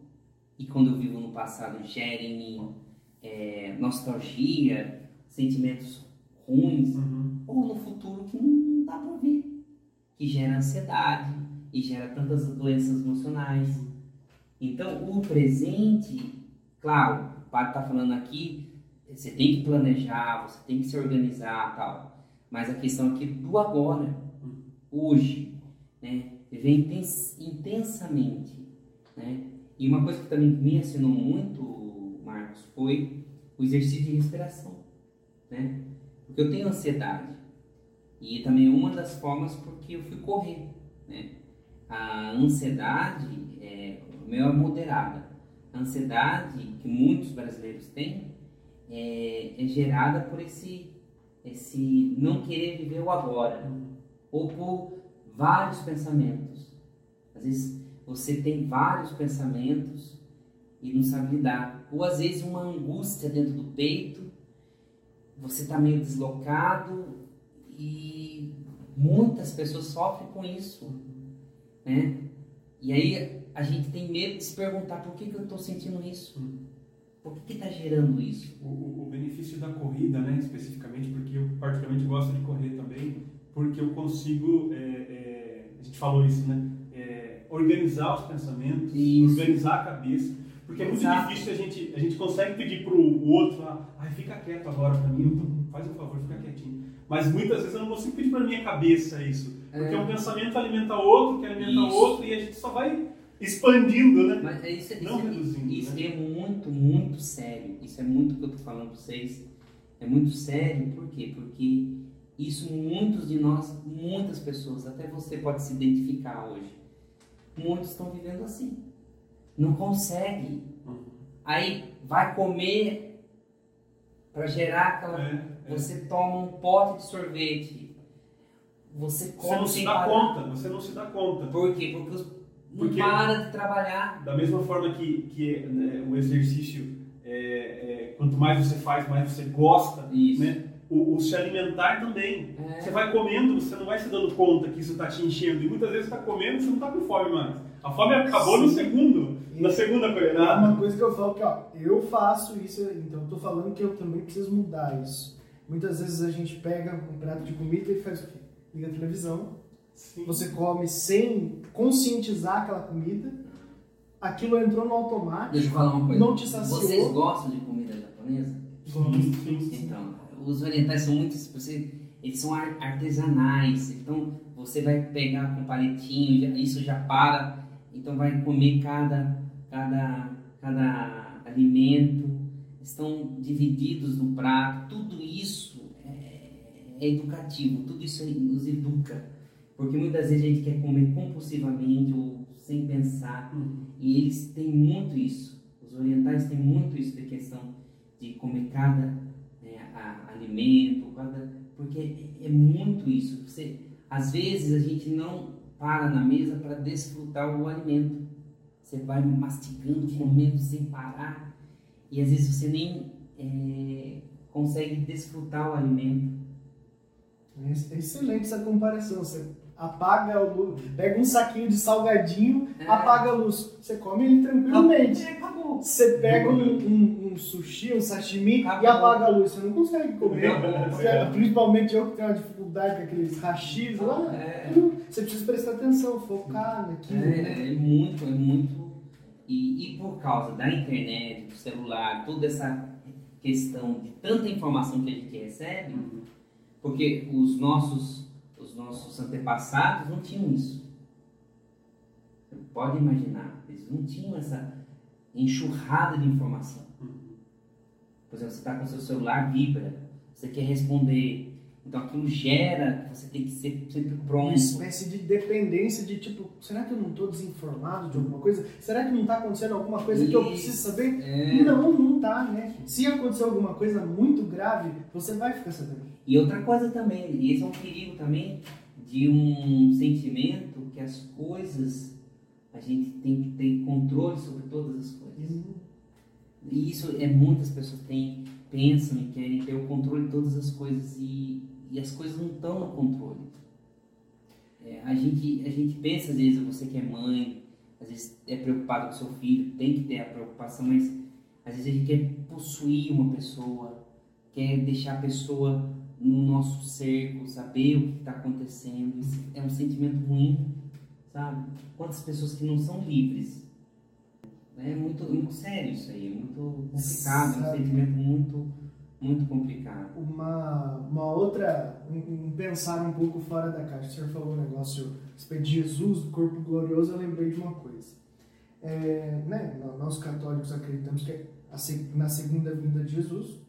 e quando eu vivo no passado, gera em mim é, nostalgia, sentimentos ruins, Uhum. ou no futuro que não dá para ver, que gera ansiedade e gera tantas doenças emocionais. Então, o presente, claro, o padre está falando aqui, você tem que planejar, você tem que se organizar tal, mas a questão aqui do agora, hoje, né, viver intens- intensamente, né, e uma coisa que também me ensinou muito, Marcos, foi o exercício de respiração, né, porque eu tenho ansiedade. E também uma das formas porque eu fui correr, né? A ansiedade, é, o meu é moderada. A ansiedade que muitos brasileiros têm é, é gerada por esse, esse não querer viver o agora. Ou por vários pensamentos. Às vezes você tem vários pensamentos e não sabe lidar. Ou às vezes uma angústia dentro do peito você está meio deslocado e muitas pessoas sofrem com isso, né? E aí a gente tem medo de se perguntar por que, que eu estou sentindo isso? Por que está gerando isso? O, o- benefício da corrida, né, especificamente, porque eu particularmente gosto de correr também, porque eu consigo, é, é, a gente falou isso, né, organizar os pensamentos, Isso. organizar a cabeça, Porque é muito Exato. difícil a gente, a gente consegue pedir pro o outro ai, fica quieto agora pra mim, faz um favor, fica quietinho. Mas muitas vezes eu não consigo pedir pra minha cabeça isso. Porque É. um pensamento alimenta outro, que alimenta Isso. outro, e a gente só vai expandindo, né? Mas é isso, Não isso- reduzindo, isso né? é muito, muito sério. Isso é muito o que eu tô falando pra vocês. É muito sério, por quê? Porque isso muitos de nós, muitas pessoas, até você pode se identificar hoje. Muitos estão vivendo assim. Não consegue. Aí vai comer para gerar aquela. É, é. Você toma um pote de sorvete. Você Você come não se dá parar. conta, você não se dá conta. Por quê? Porque os- não Porque- para de trabalhar. Da mesma forma que, que né, o exercício, é, é, quanto mais você faz, mais você gosta, Isso. né? O, o se alimentar também. É. Você vai comendo, você não vai se dando conta que isso está te enchendo. E muitas vezes você está comendo e você não está com fome mais. A fome acabou no Sim. segundo, na segunda É colherada. uma coisa que eu falo que, ó, eu faço isso, então eu tô falando que eu também preciso mudar isso. Muitas vezes a gente pega um prato de comida e faz o quê? Liga a televisão, Sim. você come sem conscientizar aquela comida, aquilo entrou no automático, Deixa eu falar uma coisa. não te saciou. Vocês gostam de comida japonesa? Sim, sim, sim. Então, os orientais são muito. Você, eles são ar- artesanais. Então, você vai pegar com palitinho, isso já para. Então, vai comer cada, cada, cada alimento. Estão divididos no prato. Tudo isso é, é educativo. Tudo isso nos educa. Porque muitas vezes a gente quer comer compulsivamente ou sem pensar. E eles têm muito isso. Os orientais têm muito isso de questão de comer cada alimento, cada, porque é, é muito isso. Você, às vezes a gente não para na mesa para desfrutar o alimento. Você vai mastigando, comendo sem parar. E às vezes você nem é, consegue desfrutar o alimento. É excelente essa comparação. Você apaga a luz, pega um saquinho de salgadinho, É. apaga a luz. Você come ele tranquilamente. É, acabou. Você pega um, um- um sushi, um sashimi Acabou. e apaga a luz. Você não consegue comer. Você- principalmente eu que tenho uma dificuldade com aqueles rachis lá. É. Você precisa prestar atenção, focar naquilo. né? É, é muito, é muito. E, e por causa da internet, do celular, toda essa questão de tanta informação que a gente recebe, porque os nossos, os nossos antepassados não tinham isso. Você pode imaginar, eles não tinham essa enxurrada de informação. Por exemplo, você está com seu celular, vibra, você quer responder. Então aquilo gera, você tem que ser sempre Uma pronto. espécie de dependência de tipo, será que eu não estou desinformado de alguma coisa? Será que não está acontecendo alguma coisa que eu Isso. preciso saber? É. Não, não tá, né? Se acontecer alguma coisa muito grave, você vai ficar sabendo. E outra coisa também, e esse é um perigo também de um sentimento que as coisas, a gente tem que ter controle sobre todas as coisas. E isso é muitas pessoas têm, pensam e querem ter o controle de todas as coisas e, e as coisas não estão no controle. É, a, gente, a gente pensa às vezes, você que é mãe, às vezes é preocupado com seu filho, tem que ter a preocupação, mas às vezes a gente quer possuir uma pessoa, quer deixar a pessoa no nosso cerco, saber o que está acontecendo. Isso é um sentimento ruim, sabe? Quantas pessoas que não são livres. É muito, muito sério isso aí, é muito complicado, é um sentimento muito, muito complicado. Uma, uma outra, um, um pensar um pouco fora da caixa. O senhor falou um negócio de Jesus, do corpo glorioso, eu lembrei de uma coisa. É, né, nós católicos acreditamos que na segunda vinda de Jesus,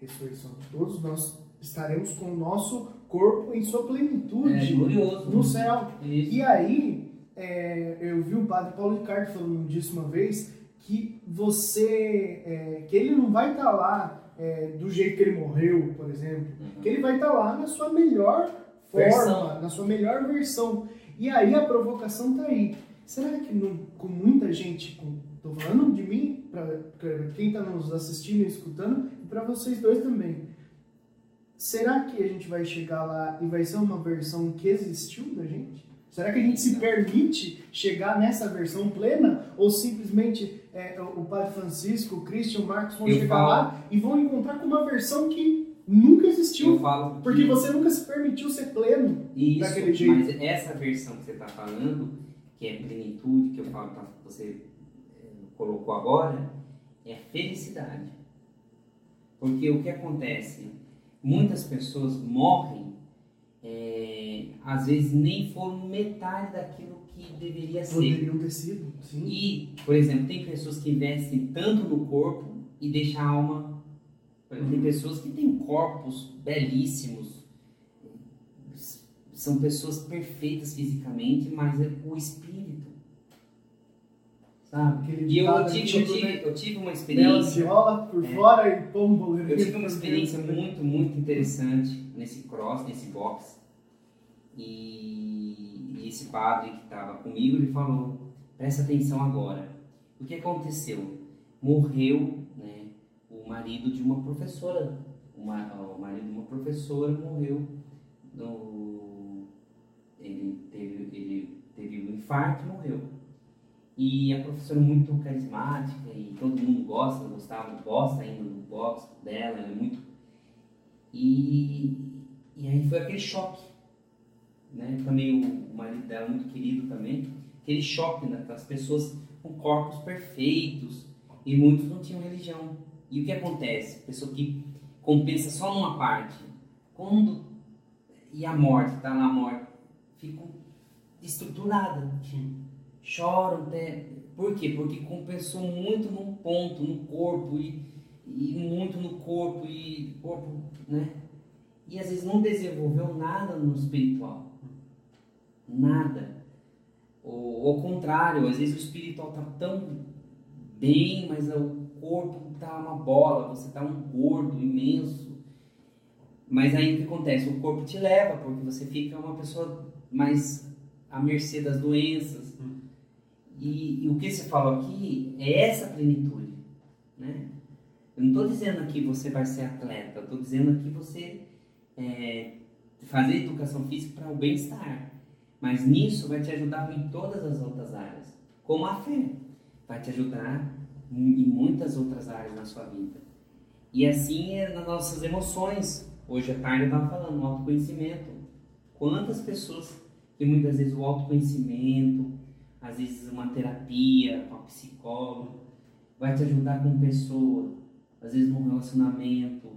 ressurreição de todos, nós estaremos com o nosso corpo em sua É plenitude glorioso. no céu. Isso. E aí, é, eu vi o padre Paulo Ricardo falando disso uma vez, que você, é, que ele não vai estar lá é, do jeito que ele morreu, por exemplo, Uhum. que ele vai estar lá na sua melhor forma, Versão. na sua melhor versão. E aí a provocação tá aí. Será que não- com muita gente, com, tô falando de mim, para quem está nos assistindo e escutando, e para vocês dois também. Será que a gente vai chegar lá e vai ser uma versão que existiu da gente? Será que a gente se permite chegar nessa versão plena? Ou simplesmente é, o Padre Francisco, o Christian, o Marcos vão Eu chegar falo- lá e vão encontrar com uma versão que nunca existiu? falo Porque que- você nunca se permitiu ser pleno. Isso, daquele jeito. mas essa versão que você está falando, que é plenitude, que eu falo para você, é, colocou agora é felicidade. Porque o que acontece? Muitas pessoas morrem, é, às vezes nem foram metade daquilo que deveria ser. Poderiam ter sido, sim. E, por exemplo, tem pessoas que investem tanto no corpo e deixam a alma. Tem pessoas que têm corpos belíssimos, são pessoas perfeitas fisicamente, mas é o espírito. Sabe? Aquele E eu tive, eu, tive, né? eu tive uma Nela experiência. viola por É. fora e pombo. Eu tive uma experiência muito, muito interessante nesse cross, nesse box. E, e esse padre que estava comigo, ele falou, presta atenção agora. O que aconteceu? Morreu né, o marido de uma professora. Uma, o marido de uma professora morreu. No, ele, teve, ele teve um infarto e morreu. E a professora é muito carismática e todo mundo gosta, gostava, gosta ainda do box dela, ela é muito. E, e aí foi aquele choque. Né? Também o marido dela, muito querido também, aquele choque né? das pessoas com corpos perfeitos e muitos não tinham religião. E o que acontece? Pessoa que compensa só numa parte. Quando e a morte, tá lá a morte, ficam estruturadas choram até. Por quê? Porque compensou muito num ponto, no corpo, e, e muito no corpo, e corpo, né? E às vezes não desenvolveu nada no espiritual. Nada. Ou ao contrário, às vezes o espiritual tá tão bem, mas o corpo tá uma bola, você tá um gordo imenso. Mas aí o que acontece? O corpo te leva, porque você fica uma pessoa mais à mercê das doenças. E, e o que você falou aqui é essa plenitude, né? Eu não estou dizendo que você vai ser atleta, eu estou dizendo aqui você é, fazer educação física para o bem-estar. Mas nisso vai te ajudar em todas as outras áreas, como a fé. Vai te ajudar em muitas outras áreas na sua vida. E assim é nas nossas emoções. Hoje à tarde eu estava falando, o autoconhecimento. Quantas pessoas que muitas vezes o autoconhecimento, às vezes uma terapia, um psicólogo, vai te ajudar com pessoa, às vezes num relacionamento,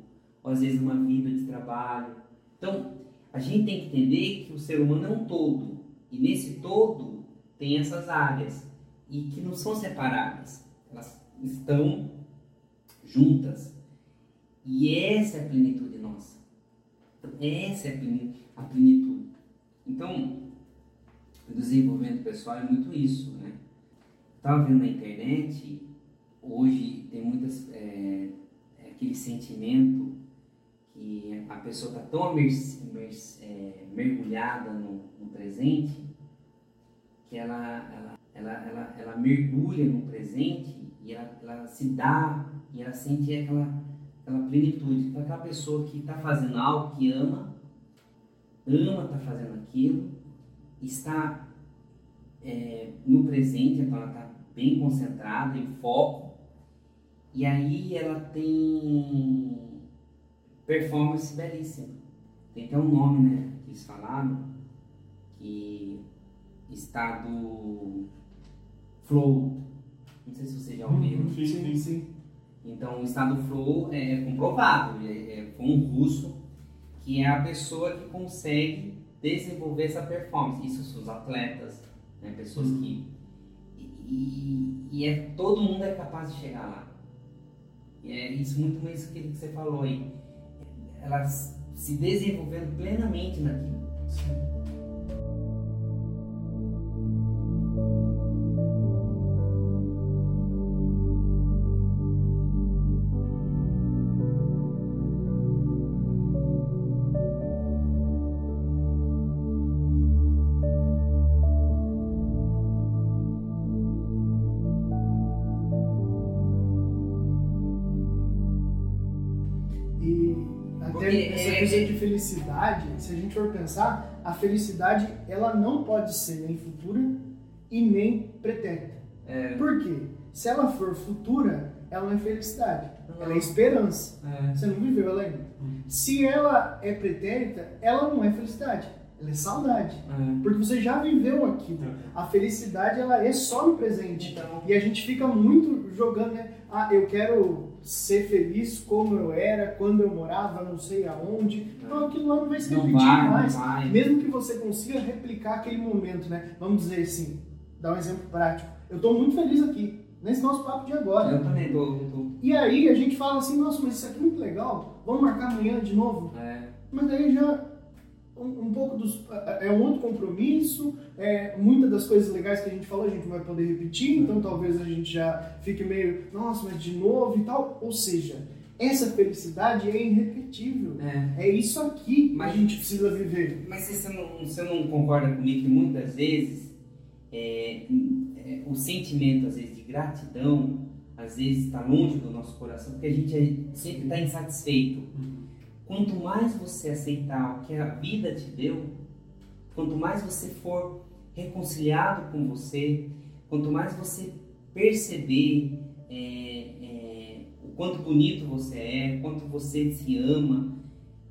ou às vezes numa vida de trabalho. Então, a gente tem que entender que o ser humano é um todo, e nesse todo tem essas áreas, e que não são separadas, elas estão juntas. E essa é a plenitude nossa. Essa é a pleni- a plenitude. Então, o desenvolvimento pessoal é muito isso, né? Estava vendo na internet, hoje tem muitas, é aquele sentimento que a pessoa está tão é, mergulhada no, no presente que ela, ela, ela, ela, ela mergulha no presente e ela, ela se dá e ela sente aquela, aquela plenitude. Então, aquela pessoa que está fazendo algo que ama, ama estar fazendo aquilo, está é, no presente, então ela está bem concentrada, em foco, e aí ela tem performance belíssima. Tem até um nome, né, que eles falaram, que estado flow. Não sei se vocês já ouviram. Sim, Sim, sim. Então, o estado flow é comprovado, é, é, foi um russo que é a pessoa que consegue desenvolver essa performance. Isso são os atletas, né? pessoas que. E, e é, todo mundo é capaz de chegar lá. E é isso muito mais que que você falou aí. Elas se desenvolvendo plenamente naquilo. E a gente for pensar, a felicidade ela não pode ser nem futura e nem pretérita. É. Por quê? Se ela for futura, ela não é felicidade, ela é esperança. É. Você não viveu ela ainda. Se ela é pretérita, ela não é felicidade. Ela é saudade. É. Porque você já viveu aquilo. A felicidade, ela é só no presente. Então, E a gente fica muito jogando, né? Ah, eu quero ser feliz como eu era, quando eu morava, não sei aonde. Não, aquilo lá não vai se repetir vai, mais. vai. Mesmo que você consiga replicar aquele momento, né? Vamos dizer assim, dar um exemplo prático. Eu estou muito feliz aqui, nesse nosso papo de agora. Eu também tô. tô E aí a gente fala assim, nossa, mas isso aqui é muito legal, vamos marcar amanhã de novo? é, Mas daí já um, um pouco dos. É um outro compromisso, é, muitas das coisas legais que a gente falou a gente não vai poder repetir, então talvez a gente já fique meio, nossa, mas de novo e tal. Ou seja, essa felicidade é irrepetível. é. É isso aqui que Mas- a gente precisa viver. Mas você não, você não concorda comigo que muitas vezes é, é, o sentimento, às vezes, de gratidão, às vezes está longe do nosso coração, porque a gente é- sempre está insatisfeito. Quanto mais você aceitar o que a vida te deu, quanto mais você for reconciliado com você, quanto mais você perceber é, é, o quanto bonito você é, quanto você se ama,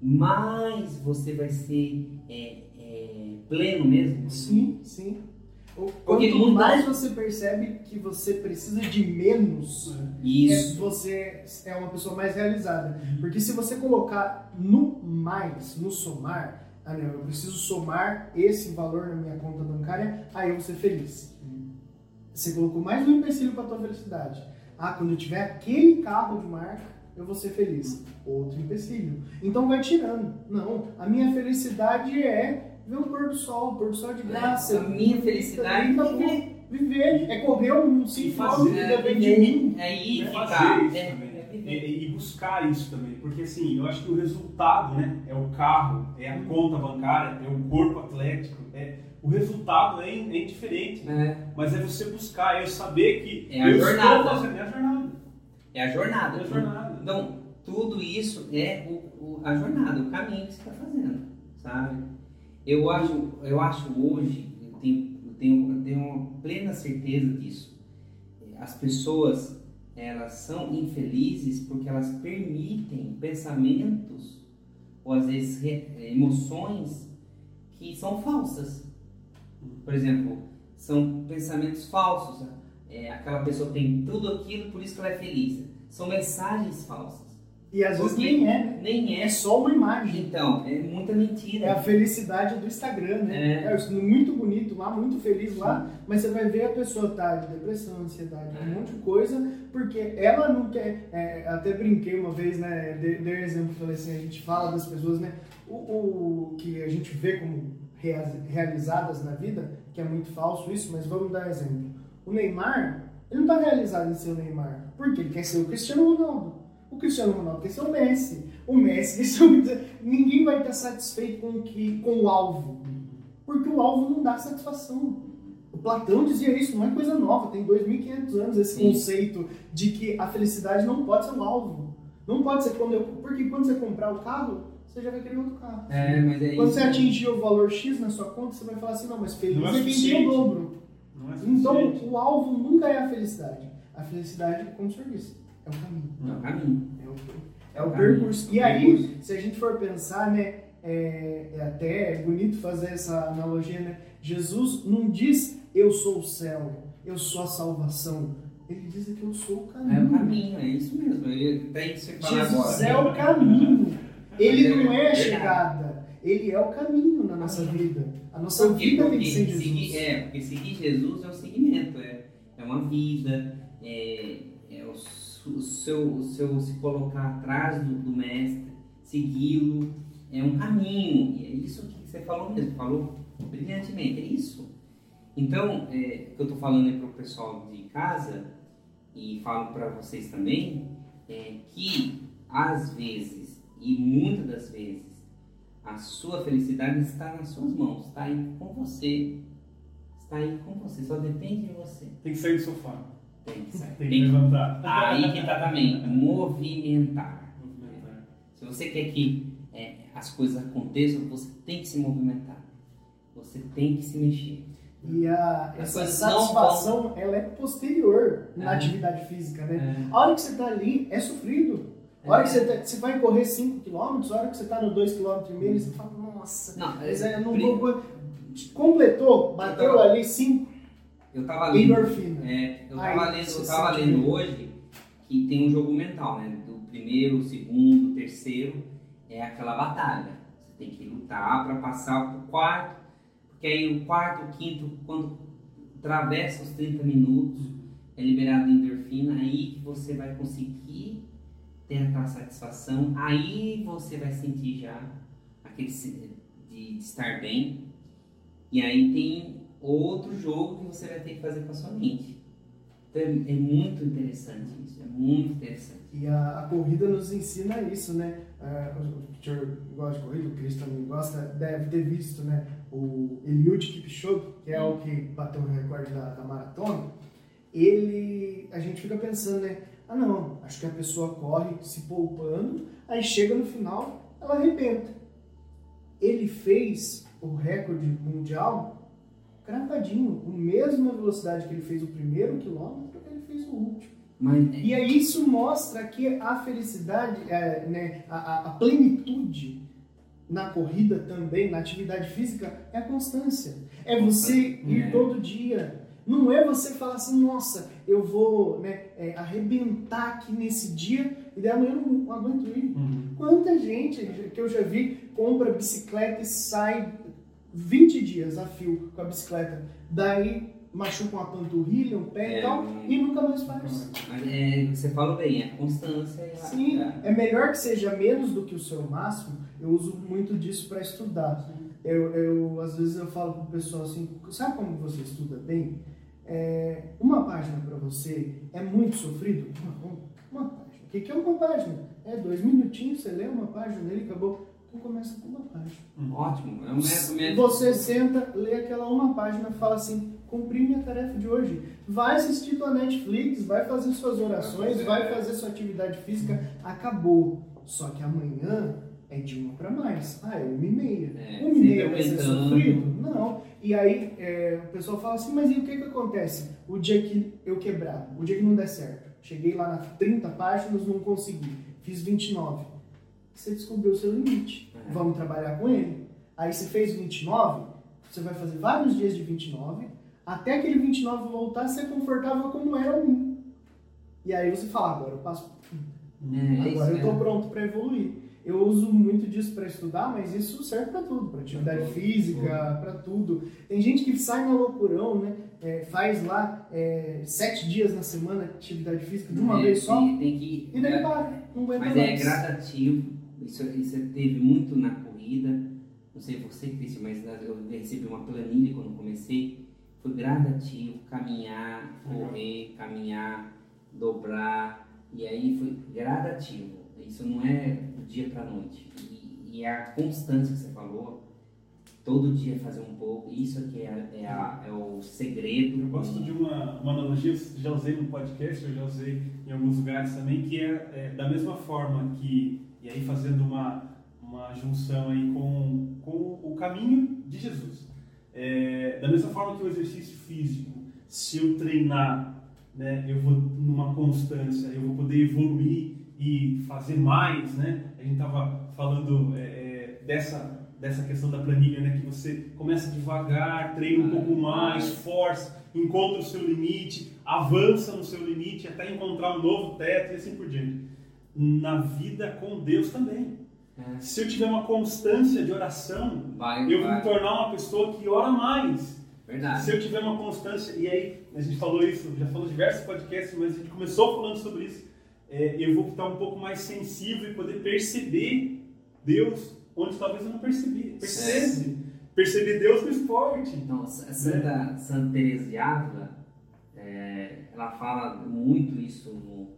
mais você vai ser é, é, pleno mesmo. Sim, sim. Porque Quanto muda- mais você percebe que você precisa de menos, é, Isso. você é uma pessoa mais realizada. Porque se você colocar no mais, no somar, ah não, eu preciso somar esse valor na minha conta bancária, aí eu vou ser feliz. Você colocou mais um empecilho para tua felicidade. Ah, quando eu tiver aquele carro de marca, eu vou ser feliz. Outro empecilho. Então vai tirando. Não, a minha felicidade é ver o pôr do sol, o pôr do sol de graça. A minha felicidade Tá é viver. Viver, é correr um E quilômetros É, depende de mim. é aí É ficar. É, também. é viver. E, e buscar isso também, porque assim, eu acho que o resultado, né, é o carro, é a conta bancária, é o corpo atlético, é o resultado é, é indiferente, né? É, mas é você buscar, é saber que É a eu jornada. estou fazendo é a jornada, é a jornada. é a jornada. Então, tudo isso é o, o- a jornada, o caminho que você está fazendo, sabe? Eu acho, eu acho hoje, eu tenho, eu tenho, eu tenho uma plena certeza disso. As pessoas, elas são infelizes porque elas permitem pensamentos ou às vezes emoções que são falsas. Por exemplo, são pensamentos falsos. É, aquela pessoa tem tudo aquilo, por isso que ela é feliz. São mensagens falsas. E às vezes nem é, né? Nem É é. só uma imagem. Então, é muita mentira. É a felicidade do Instagram, né? É. É. muito bonito lá, muito feliz lá, mas você vai ver a pessoa tá de depressão, ansiedade, É. um monte de coisa, porque ela não quer. é, até brinquei uma vez, né? Dei, dei um exemplo, falei assim: a gente fala das pessoas, né? O, o que a gente vê como rea- realizadas na vida, que é muito falso isso, mas vamos dar um exemplo. O Neymar, ele não tá realizado em ser o Neymar, porque ele quer ser o Cristiano Ronaldo. O Cristiano Ronaldo quer ser o Messi. O Messi quer ser o... Ninguém vai estar satisfeito com o, que, com o alvo. Porque o alvo não dá satisfação. O Platão dizia isso, não é coisa nova, tem 2.500 anos esse Sim. conceito de que a felicidade não pode ser o alvo. Não pode ser quando eu. Porque quando você comprar o carro, você já vai querer outro carro. É, mas é Quando isso. você atingir o valor X na sua conta, você vai falar assim, não, mas feliz Não é é quem tem o dobro. Não é Então, o alvo nunca é a felicidade. A felicidade, como o senhor disse, é o caminho. É o caminho. É o, é o Caminho, percurso. E o aí, se a gente for pensar, né, é, é até bonito fazer essa analogia, né? Jesus não diz eu sou o céu, eu sou a salvação. Ele diz que eu sou o caminho. É o caminho, é isso mesmo. Até isso que falar Jesus agora. é o caminho. Ele é não é a chegada. Ele é o caminho na nossa vida. A nossa Por quê? vida tem Porque que ser seguir- Jesus. é, porque seguir Jesus é um seguimento, é, é uma vida, é, é o, seu, o seu se colocar atrás do, do mestre, segui-lo, é um caminho. E é isso que você falou mesmo, falou brilhantemente, é isso. Então, é, que eu estou falando para o pessoal de casa, e falo para vocês também, é que às vezes, e muitas das vezes, a sua felicidade está nas suas mãos, está aí com você. Está aí com você, só depende de você. Tem que sair do sofá, Tem que sair. tem que levantar. Aí que está também, movimentar. Movimentar. Se você quer que é, as coisas aconteçam, você tem que se movimentar. Você tem que se mexer. E a, essa satisfação, ela é posterior na É. atividade física, né? É, A hora que você tá ali, é sofrido. A hora que você, tá- você vai correr 5 km, a hora que você tá no 2,5 km, você fala, nossa, Não, mas é, é, eu não vou. Completou, bateu tava- ali cinco Eu tava lendo. É, eu tava lendo, eu tava lendo bem. hoje que tem um jogo mental, né? Do primeiro, segundo, terceiro, é aquela batalha. Você tem que lutar para passar pro quarto, porque aí o quarto, o quinto, quando atravessa os 30 minutos, é liberado endorfina, aí que você vai conseguir ter aquela satisfação, aí você vai sentir já aquele de, de estar bem. E aí tem outro jogo que você vai ter que fazer com a sua mente. Então é, é muito interessante isso, é muito interessante. E a, a corrida nos ensina isso, né? Ah, o senhor gosta de corrida, o Cris também gosta, deve ter visto, né? O Eliud Kipchoge, que é o que bateu o recorde da, da maratona, ele, a gente fica pensando, né? Ah não, acho que a pessoa corre se poupando, aí chega no final, ela arrebenta. Ele fez o recorde mundial cravadinho, com a mesma velocidade que ele fez o primeiro quilômetro, ele fez o último. Mas E aí isso mostra que a felicidade, é, né, a, a- plenitude na corrida também, na atividade física, é a constância. É você ir É. todo dia. Não é você falar assim, nossa, eu vou né, é, arrebentar aqui nesse dia e daí amanhã eu não, não aguento ir. Uhum. Quanta gente que eu já vi compra bicicleta e sai 20 dias a fio com a bicicleta. Daí machuca uma panturrilha, um pé É, e tal, Uhum. e nunca mais faz. mas é, você falou bem, é constância. a- Sim, a- é melhor que seja menos do que o seu máximo. Eu uso muito disso para estudar. Eu, eu, às vezes eu falo pro pessoal assim, sabe como você estuda bem? É, uma página para você é muito sofrido? Não, uma página. O que, que é uma página? É dois minutinhos, você lê uma página e acabou. Então começa com uma página. Ótimo, é um método método. Você senta, lê aquela uma página, fala assim, cumpri minha tarefa de hoje. Vai assistir tua Netflix, vai fazer suas orações, vai fazer sua atividade física, acabou. Só que amanhã é de uma para mais. Ah, é uma e meia. É, uma e meia vai ser sofrido? Não. E aí é, o pessoal fala assim, mas e o que que acontece? O dia que eu quebrar, o dia que não der certo. Cheguei lá nas 30 páginas, não consegui. Fiz 29. Você descobriu o seu limite. É. Vamos trabalhar com ele. Aí você fez 29, você vai fazer vários dias de 29, até aquele 29 voltar a ser confortável como era um. E aí você fala, agora eu passo. É, Agora eu estou é. pronto para evoluir. Eu uso muito disso para estudar, mas isso serve para tudo, para atividade Pra física, para tudo. Tem gente que sai na loucurão, né? É, faz lá é, sete dias na semana de atividade física de uma É, vez só, Tem, tem que, e daí para, não aguenta Mas é mais. gradativo, isso, isso teve muito na corrida, não sei você, Cristian, mas eu recebi uma planilha quando comecei, foi gradativo, caminhar, correr, caminhar, dobrar, e aí foi gradativo, isso não é do dia para noite, e, e a constância que você falou, todo dia fazer um pouco, isso aqui é, é, a- é o segredo. Eu gosto de uma, uma analogia, já usei no podcast, eu já usei em alguns lugares também, que é, é da mesma forma que, e aí fazendo uma, uma junção aí com, com o caminho de Jesus. É, da mesma forma que o exercício físico, se eu treinar, né, eu vou numa constância, eu vou poder evoluir e fazer mais, né? A gente estava falando é, é, dessa dessa questão da planilha, né? Que você começa devagar, treina um pouco mais, força, encontra o seu limite, avança no seu limite até encontrar um novo teto e assim por diante. Na vida com Deus também. É. Se eu tiver uma constância de oração, Vai, eu vou me vai. tornar uma pessoa que ora mais. Verdade. Se eu tiver uma constância, e aí a gente falou isso, já falou diversos podcasts, mas a gente começou falando sobre isso. É, eu vou estar um pouco mais sensível e poder perceber Deus onde talvez eu não percebi. Percebe? Perceber Deus no esporte. Então, Sa- Santa, Santa Teresa de Ávila, é, ela fala muito isso no,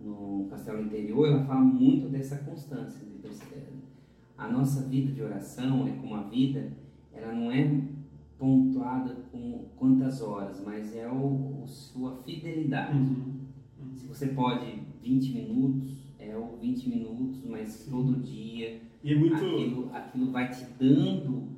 no Castelo Interior, ela fala muito dessa constância. de. A nossa vida de oração é como a vida, ela não é pontuada com quantas horas, mas é o, o sua fidelidade. Se você pode 20 minutos, é o 20 minutos, mas todo dia E é muito. aquilo, aquilo vai te dando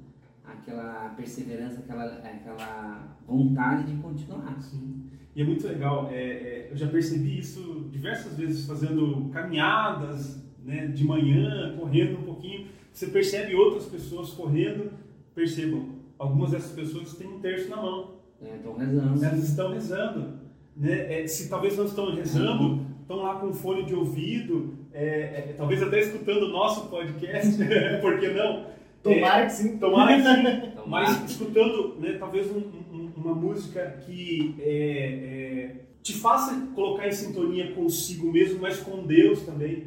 aquela perseverança, aquela, aquela vontade de continuar. Sim. E é muito legal. é, é, eu já percebi isso diversas vezes fazendo caminhadas né, de manhã, correndo um pouquinho. Você percebe outras pessoas correndo, percebam, algumas dessas pessoas têm um terço na mão. Estão rezando. Elas estão rezando. Né? É, se talvez não estão rezando, estão lá com fone de ouvido, é, é, talvez até escutando o nosso podcast, por que não? Tomara que sim. Tomara que sim. Mas escutando, né, talvez um- um- uma música que é, é, te faça colocar em sintonia consigo mesmo, mas com Deus também.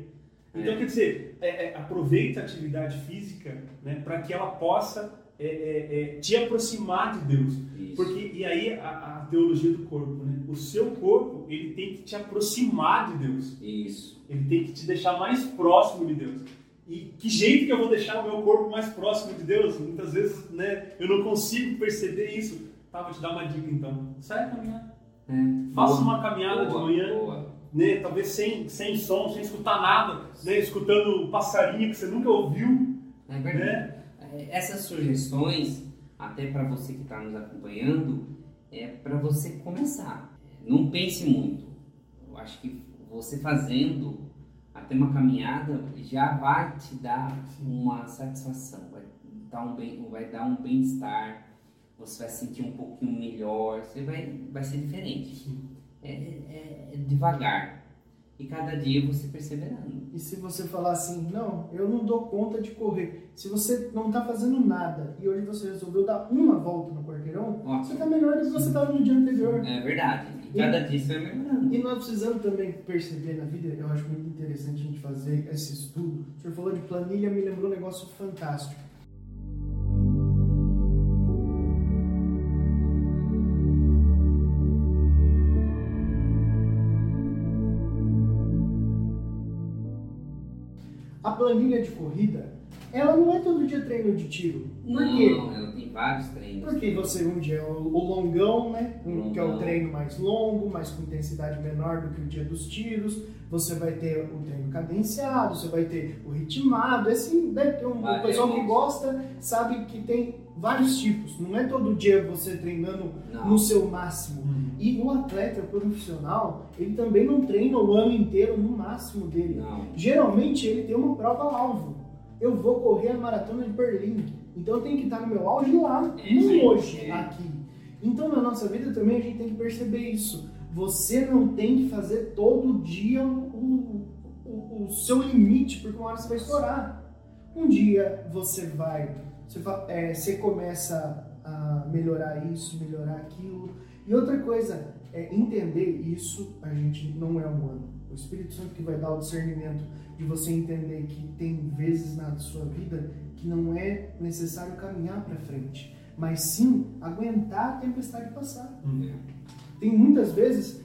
Então, É. quer dizer, é, é, aproveita a atividade física né, para que ela possa é, te aproximar de Deus. Isso. Porque, e aí a, a teologia do corpo, né? O seu corpo, ele tem que te aproximar de Deus. Isso. Ele tem que te deixar mais próximo de Deus. E que jeito que eu vou deixar o meu corpo mais próximo de Deus? Muitas vezes, né, eu não consigo perceber isso. Tá, vou te dar uma dica então. Sai a caminhar. É. Faça Boa. uma caminhada Boa, de manhã, boa. né, talvez sem, sem som, sem escutar nada, né, escutando passarinho que você nunca ouviu, É verdade. né? É, Essas sugestões, até para você que está nos acompanhando, é para você começar. Não pense muito. Eu acho que você fazendo até uma caminhada já vai te dar uma satisfação, vai dar um bem, vai dar um bem-estar. Você vai sentir um pouquinho melhor, você vai, vai ser diferente. É, é- é devagar. E cada dia você perseverando. E se você falar assim, não, eu não dou conta de correr. Se você não tá fazendo nada e hoje você resolveu dar uma volta no quarteirão, você Ótimo. tá melhor do que você estava no dia anterior. É verdade. E cada dia você vai melhorando. E nós precisamos também perceber na vida, eu acho muito interessante a gente fazer esse estudo. O senhor falou de planilha, me lembrou um negócio fantástico. A planilha de corrida, ela não é todo dia treino de tiro. Por Não, quê? ela tem vários treinos. Porque você um dia é o, o longão, né? Um, que é o Longão. treino mais longo, mas com intensidade menor do que o dia dos tiros. Você vai ter o treino cadenciado, você vai ter o ritmado. Assim, deve ter um, o pessoal é que gosta sabe que tem vários tipos. Não é todo dia você treinando Não. no seu máximo. E o atleta profissional, ele também não treina o ano inteiro no máximo dele. Não. Geralmente ele tem uma prova-alvo. Eu vou correr a maratona de Berlim. Então eu tenho que estar no meu auge lá, É, não hoje, aqui. Então na nossa vida também a gente tem que perceber isso. Você não tem que fazer todo dia o, o, o seu limite, porque uma hora você vai estourar. Um dia você vai, você, é, você começa a melhorar isso, melhorar aquilo. E outra coisa, é entender isso, a gente não é humano. O Espírito Santo que vai dar o discernimento de você entender que tem vezes na sua vida que não é necessário caminhar para frente, mas sim aguentar a tempestade passar. Tem muitas vezes,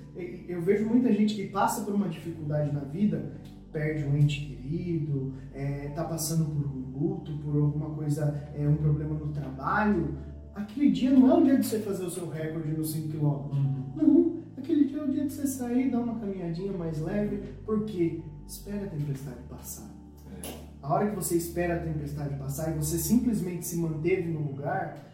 eu vejo muita gente que passa por uma dificuldade na vida, perde um ente querido, está passando por um luto, por alguma coisa, é, um problema no trabalho. Aquele dia não é o dia de você fazer o seu recorde nos 5 km. Não, aquele dia é o dia de você sair, dar uma caminhadinha mais leve, porque espera a tempestade passar. A hora que você espera a tempestade passar e você simplesmente se manteve no lugar,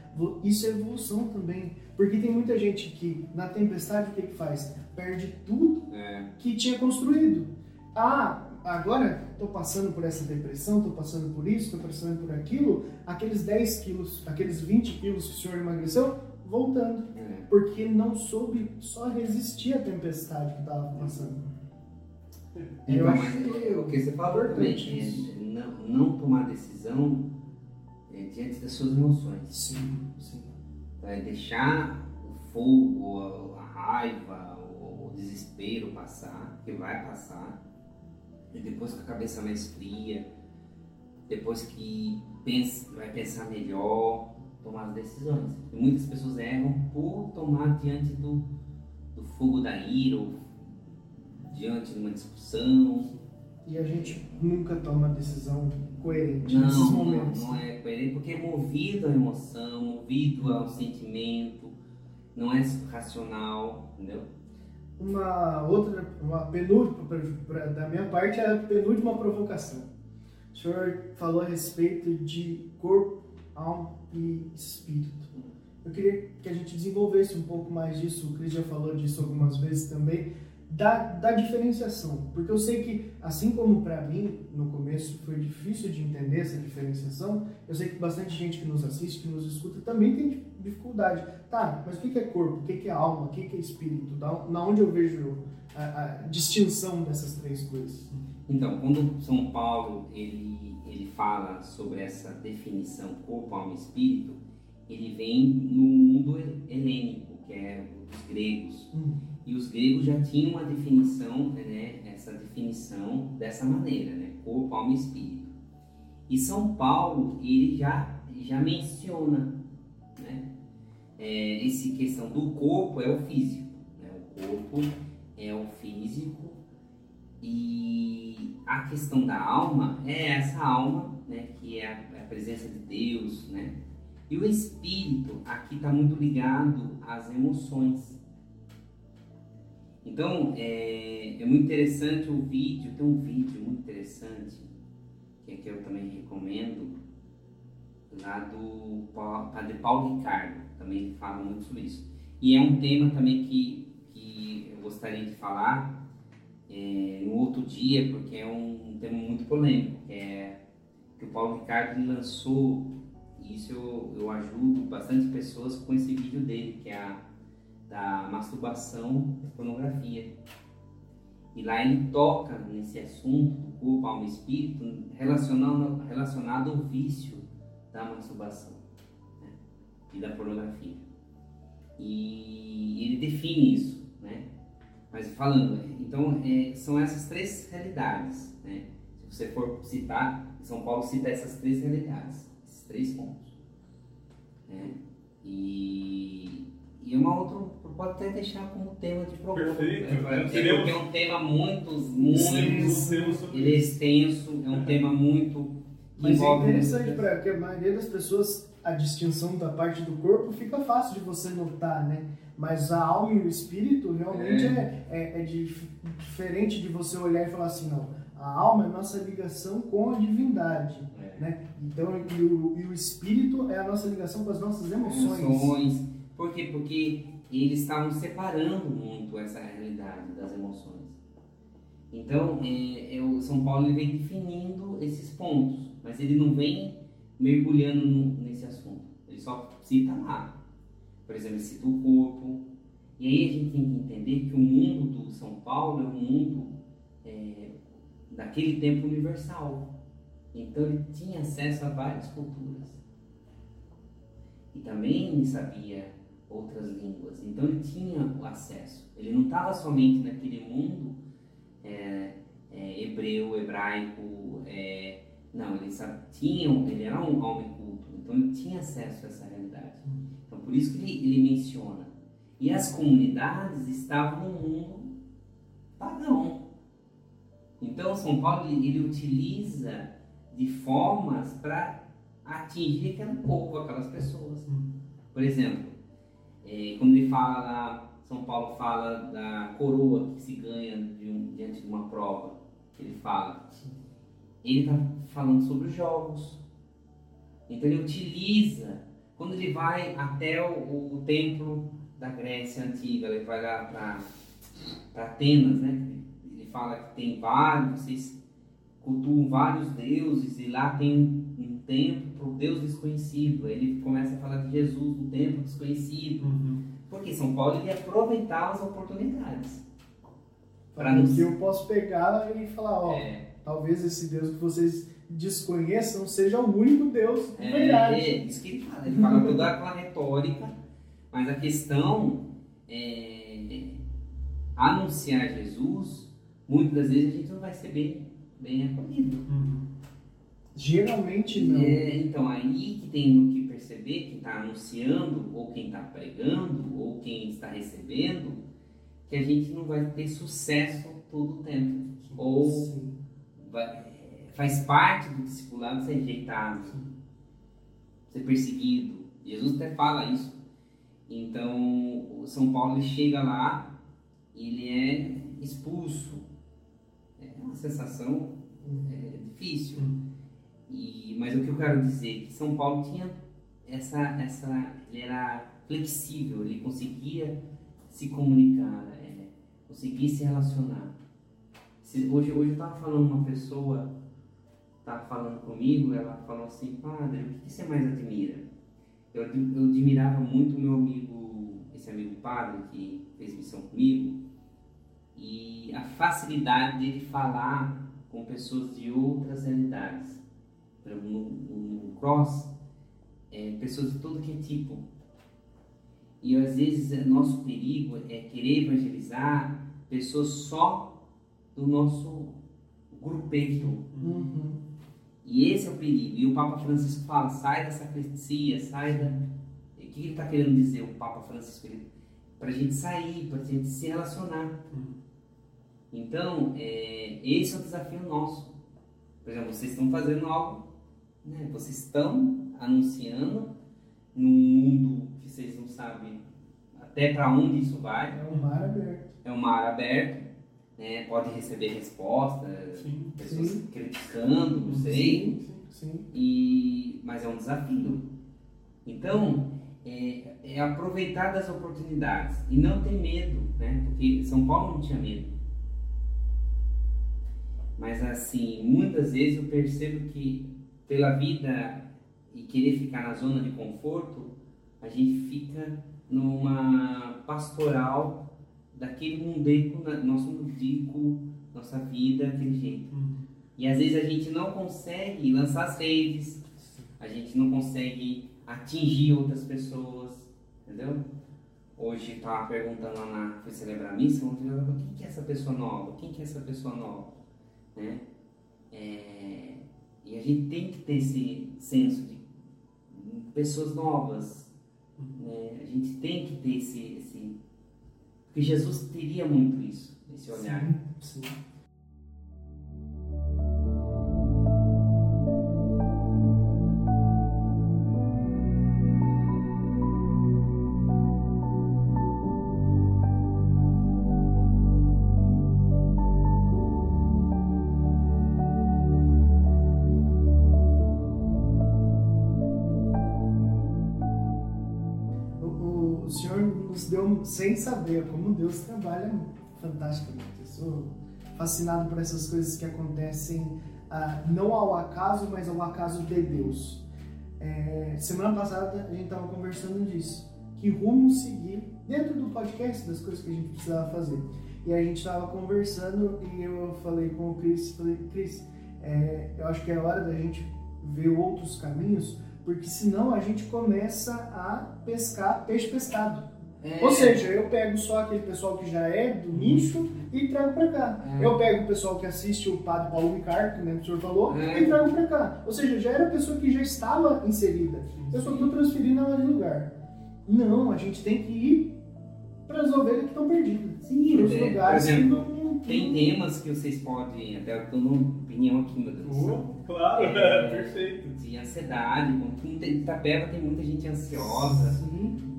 isso é evolução também. Porque tem muita gente que na tempestade o que, que faz? Perde tudo É. que tinha construído. Ah, agora estou passando por essa depressão, estou passando por isso, estou passando por aquilo. Aqueles 10 quilos, aqueles 20 quilos que o senhor emagreceu, voltando. É. Porque não soube só resistir à tempestade que estava passando. Então, Eu acho mas é o que você falou também, importante isso. é não, não tomar decisão é, diante das suas emoções. Sim, sim. É deixar o fogo, a, a raiva, o, o desespero passar, que vai passar. E depois com a cabeça mais fria, depois que pensa, vai pensar melhor, tomar as decisões. E muitas pessoas erram por tomar diante do, do fogo da ira, ou diante de uma discussão. E a gente nunca toma decisão coerente Não, nesses não, momentos. não é coerente, porque é movido à emoção, movido ao sentimento, não é racional, entendeu? Uma outra, uma penúltima, da minha parte, é a penúltima provocação. O senhor falou a respeito de corpo, alma e espírito. Eu queria que a gente desenvolvesse um pouco mais disso, o Cris já falou disso algumas vezes também, da, da diferenciação. Porque eu sei que, assim como para mim, no começo foi difícil de entender essa diferenciação, eu sei que bastante gente que nos assiste, que nos escuta, também tem dificuldade. Tá, mas o que é corpo? O que é alma? O que é espírito? Da, na onde eu vejo a, a distinção dessas três coisas? Então, quando São Paulo ele, ele fala sobre essa definição corpo, alma e espírito, ele vem no mundo helênico, que é os gregos. Hum. E os gregos já tinham uma definição, né, essa definição dessa maneira, né, corpo, alma e espírito. E São Paulo, ele já, já menciona, né, é, esse questão do corpo é o físico, né, o corpo é o físico e a questão da alma é essa alma, né, que é a, a presença de Deus, né, e o espírito aqui está muito ligado às emoções. Então, é, é muito interessante o vídeo, tem um vídeo muito interessante, que aqui eu também recomendo, lá do Pa- Padre Paulo Ricardo, também fala muito sobre isso. E é um tema também que, que eu gostaria de falar é, no outro dia, porque é um tema muito polêmico, que é que o Paulo Ricardo lançou, e isso eu, eu ajudo bastante pessoas com esse vídeo dele, que é a da masturbação e pornografia. E lá ele toca nesse assunto do corpo, alma e espírito relacionado, relacionado ao vício da masturbação né? e da pornografia. E ele define isso? Mas falando, então é, são essas três realidades, né? Se você for citar, São Paulo cita essas três realidades, esses três pontos, né? E, e uma outra, pode até deixar como tema de programa. Perfeito. né? Porque Teremos- é um tema muito, muito, ele é extenso, é um tema muito que Mas é envolve interessante muitas- para que a maioria das pessoas a distinção da parte do corpo fica fácil de você notar, né? Mas a alma e o espírito realmente é, é, é dif- diferente de você olhar e falar assim, não, a alma é a nossa ligação com a divindade, É. né? Então, e o, e o espírito é a nossa ligação com as nossas emoções. emoções. Por quê? Porque eles estavam separando muito essa realidade das emoções. Então, é, é, o São Paulo ele vem definindo esses pontos, mas ele não vem mergulhando no- nesse assunto. Ele só cita lá. Por exemplo, ele cita o corpo. E aí a gente tem que entender que o mundo do São Paulo é um mundo é, daquele tempo universal. Então ele tinha acesso a várias culturas. E também sabia outras línguas. Então ele tinha o acesso. Ele não estava somente naquele mundo é, é, hebreu, hebraico. é, não, ele tinha, ele era um homem culto. Então ele tinha acesso a essa realidade. Por isso que ele, ele menciona. E as comunidades estavam no mundo pagão. Então São Paulo ele, ele utiliza de formas para atingir aquele povo, aquelas pessoas. Por exemplo, eh, quando ele fala São Paulo fala da coroa que se ganha de um- diante de uma prova, ele fala, ele está falando sobre os jogos. Então ele utiliza, quando ele vai até o, o templo da Grécia Antiga, ele vai lá para Atenas, né? Ele fala que tem vários, vocês cultuam vários deuses e lá tem um, um templo para o Deus desconhecido. Aí ele começa a falar de Jesus no templo desconhecido. Uhum. Porque São Paulo ele ia aproveitar as oportunidades. Para Para nos que eu posso pegar e falar, ó, é, talvez esse Deus que vocês desconheçam seja o único Deus de é, verdade. é, isso que ele fala. Ele fala toda aquela retórica, mas a questão é anunciar Jesus. Muitas das vezes a gente não vai ser bem, bem acolhido. Uhum. Geralmente não. É, então aí que tem que perceber quem está anunciando, ou quem está pregando, ou quem está recebendo, que a gente não vai ter sucesso todo o tempo. Ou Sim. vai- faz parte do discipulado ser rejeitado, ser perseguido. Jesus até fala isso. Então, São Paulo chega lá e ele é expulso. É uma sensação é, difícil. E, mas o que eu quero dizer é que São Paulo tinha essa, essa, ele era flexível, ele conseguia se comunicar. é. conseguir se relacionar. Se- hoje, hoje eu estava falando uma pessoa, estava falando comigo, ela falou assim, padre, o que você mais admira? Eu, eu admirava muito meu amigo, esse amigo padre que fez missão comigo, e a facilidade dele falar com pessoas de outras realidades. No, no, no cross, é, pessoas de todo que é tipo. E às vezes é nosso perigo é querer evangelizar pessoas só do nosso grupeto. Uhum. E esse é o perigo. E o Papa Francisco fala: sai da sacristia, sai da. O que ele está querendo dizer, o Papa Francisco? Para a gente sair, para a gente se relacionar. Então, é, esse é o desafio nosso. Por exemplo, vocês estão fazendo algo, né? vocês estão anunciando num mundo que vocês não sabem até para onde isso vai. É um mar aberto. É um mar aberto, né? pode receber respostas, Sim. pessoas Sim. criticando, não sei. Sim, sim. E, mas é um desafio. Então, é, é aproveitar das oportunidades e não ter medo, né? Porque São Paulo não tinha medo. Mas assim, muitas vezes eu percebo que pela vida e querer ficar na zona de conforto, a gente fica numa pastoral daquele mundeco, na- nosso mundico, nossa vida, aquele jeito. Uhum. E às vezes a gente não consegue lançar as redes, a gente não consegue atingir outras pessoas, entendeu? Hoje estava perguntando lá na. Fui celebrar a missa, ontem eu falei, quem que é essa pessoa nova? Quem que é essa pessoa nova? Né? É, e a gente tem que ter esse senso de pessoas novas. Né? A gente tem que ter esse. Porque Jesus teria muito isso, esse olhar. Sim. O, o, o Senhor nos deu, sem saber como Deus trabalha fantasticamente. Eu sou fascinado por essas coisas que acontecem ah, não ao acaso, mas ao acaso de Deus. É, semana passada a gente estava conversando disso. Que rumo seguir dentro do podcast, das coisas que a gente precisava fazer. E a gente estava conversando e eu falei com o Cris, falei, Cris, é, eu acho que é hora da gente ver outros caminhos, porque senão a gente começa a pescar peixe pescado. É, Ou seja, eu pego só aquele pessoal que já é do nicho e trago pra cá. É. Eu pego o pessoal que assiste o Padre Paulo Ricardo, que né, o senhor falou, É. e trago pra cá. Ou seja, já era a pessoa que já estava inserida. Eu só estou transferindo ela de lugar. Não, a gente tem que ir para as ovelhas que estão perdidas. Sim, Para os lugares que não. Tem temas que vocês podem, até eu tô numa opinião aqui, meu Deus. Oh, claro, É. perfeito. De ansiedade, como em Itapeva tem muita gente ansiosa, Sim.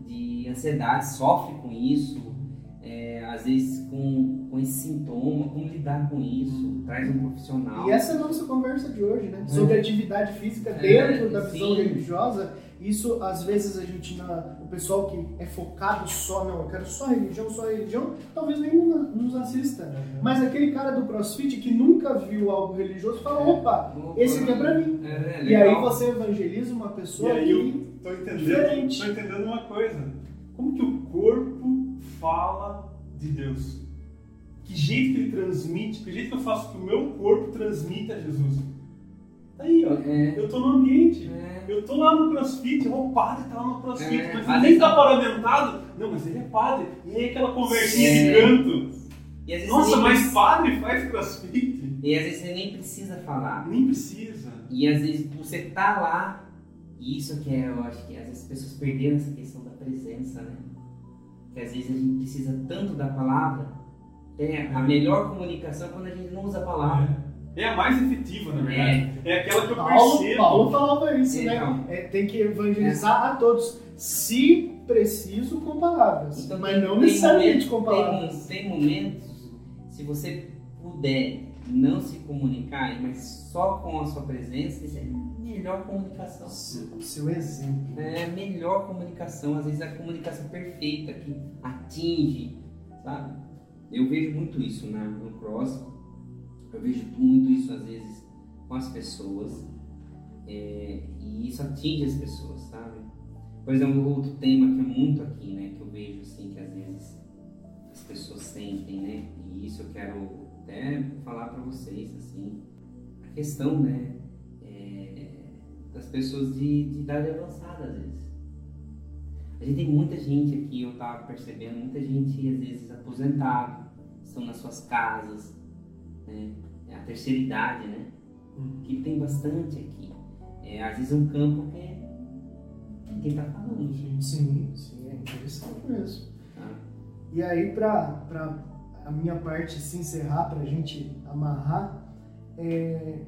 De ansiedade, sofre com isso, é, às vezes com, com esse sintoma, como lidar com isso, traz um profissional. E essa é a nossa conversa de hoje, né? Sobre atividade física É, dentro da visão sim. religiosa. Isso, às vezes, a gente, na- o pessoal que é focado só, não, eu quero só religião, só religião, talvez nem nos assista. Mas aquele cara do crossfit que nunca viu algo religioso fala: opa, Opa, esse aqui é pra mim. É, E aí você evangeliza uma E pessoa aí que. eu tô entendendo, Diferente. tô entendendo uma coisa. Como que o corpo fala de Deus? Que jeito que ele transmite, que jeito que eu faço que o meu corpo transmita a Jesus? Tá aí, ó. É, Eu tô no ambiente. é, Eu tô lá no crossfit, ó, o padre tá lá no crossfit, É, mas ele nem tá paramentado. Não, mas ele é padre. E aí aquela conversinha É. de canto. às vezes Nossa, mas precisa- padre faz crossfit? E às vezes você nem precisa falar. Nem precisa. E às vezes você tá lá, e isso que é, eu acho que às vezes as pessoas perderam essa questão presença, né? Que às vezes a gente precisa tanto da palavra, é a melhor comunicação é quando a gente não usa a palavra. É a mais efetiva, na verdade. É, aquela que eu Paulo, percebo. Paulo falava isso, Então. né? É, tem que evangelizar a todos, se preciso, com palavras. Então, mas tem- não tem necessariamente com tem palavras. mo- Tem, momentos, se você puder não se comunicar, mas só com a sua presença, isso é melhor comunicação. Seu, seu exemplo. É a melhor comunicação, às vezes é a comunicação perfeita que atinge, sabe? eu vejo muito isso na, no cross, eu vejo muito isso às vezes com as pessoas, é, e isso atinge as pessoas, sabe? Por exemplo, outro tema que é muito aqui, né, que eu vejo assim, que às vezes as pessoas sentem, né, e isso eu quero até falar para vocês, assim, a questão, né, é, das pessoas de, de idade avançada, às vezes. A gente tem muita gente aqui, eu tava percebendo, muita gente às vezes aposentado, estão nas suas casas, né? É a terceira idade, né? Que tem bastante aqui. É, às vezes é um campo que é quem tá falando. Sim, sim, é interessante mesmo. Tá? E aí, para a minha parte se encerrar, para a gente amarrar, é,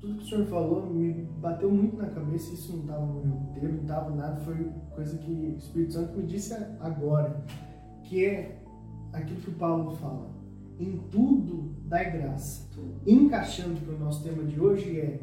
tudo que o senhor falou me bateu muito na cabeça. Isso não estava no meu roteiro, não estava nada, foi coisa que o Espírito Santo me disse agora, que é aquilo que o Paulo fala. Em tudo dai graça. Encaixando para o nosso tema de hoje é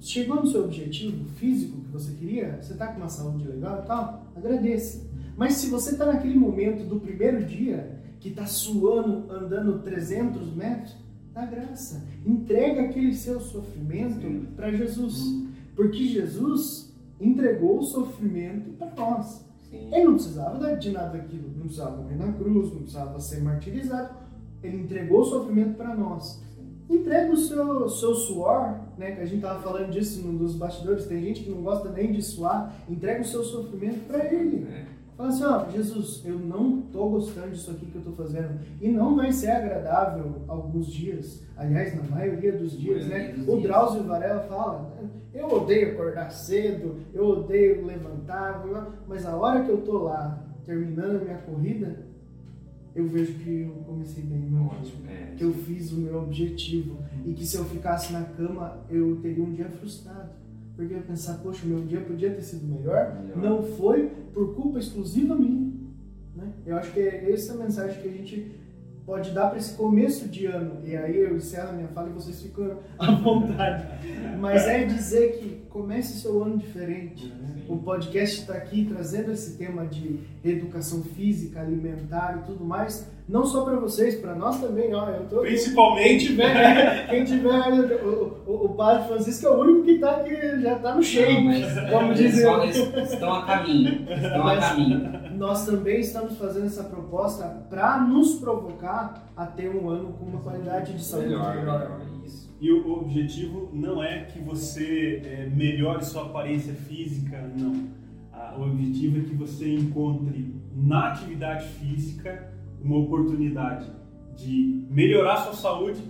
chegou no seu objetivo físico que você queria, você está com uma saúde legal e tal, agradeça. Mas se você está naquele momento do primeiro dia, que está suando, andando 300 metros, dá graça. Entrega aquele seu sofrimento para Jesus. Porque Jesus entregou o sofrimento para nós. Sim. Ele não precisava de nada daquilo, não precisava morrer na cruz, não precisava ser martirizado. Ele entregou o sofrimento para nós. Entrega o seu, seu suor, né? Que a gente estava falando disso num dos bastidores. Tem gente que não gosta nem de suar. Entrega o seu sofrimento para Ele. É. Fala assim, ó, Jesus, eu não tô gostando disso aqui que eu tô fazendo. E não vai ser agradável alguns dias. Aliás, na maioria dos dias, Maioria né? dos O dias. Drauzio Varela fala, eu odeio acordar cedo, eu odeio levantar, mas a hora que eu tô lá, terminando a minha corrida, eu vejo que eu comecei bem meu. Ótimo. É. Que eu fiz o meu objetivo. E que se eu ficasse na cama, eu teria um dia frustrado. Porque eu ia pensar, poxa, meu dia podia ter sido melhor. Melhor. Não foi por culpa exclusiva minha. Né? Eu acho que é essa a mensagem que a gente pode dar para esse começo de ano. E aí eu encerro a minha fala e vocês ficam à vontade. Mas é dizer que comece seu ano diferente. O podcast está aqui trazendo esse tema de educação física, alimentar e tudo mais, não só para vocês, para nós também. Ó, eu tô, Principalmente, quem tiver, quem tiver o, o, o Padre Francisco é o único que está aqui, já está no como é, dizer. estão a caminho. Estão a Mas- caminho. Nós também estamos fazendo essa proposta para nos provocar a ter um ano com uma qualidade de saúde Melhor, melhor. melhor. Isso. E o objetivo não é que você é, melhore sua aparência física, não. Ah, O objetivo é que você encontre na atividade física uma oportunidade de melhorar sua saúde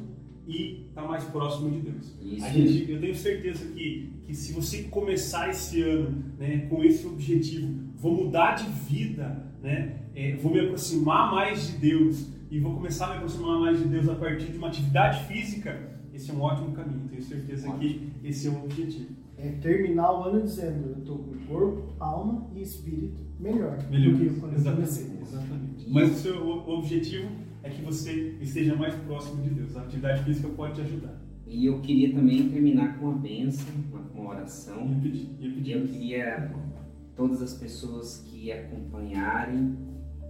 e estar mais próximo de Deus. Isso. A gente, eu tenho certeza que, que se você começar esse ano né, com esse objetivo, vou mudar de vida, né, é, vou me aproximar mais de Deus e vou começar a me aproximar mais de Deus a partir de uma atividade física, esse é um ótimo caminho. Tenho certeza que esse é o objetivo. É terminar o ano dizendo, eu estou com corpo, alma e espírito melhor, Melhor. do que quando eu Exatamente. comecei. Exatamente. Mas o seu objetivo é que você esteja mais próximo de Deus. A atividade física pode te ajudar. E eu queria também terminar com uma bênção, uma, com uma oração. Ia pedir, ia E pedir. eu queria todas as pessoas que acompanharem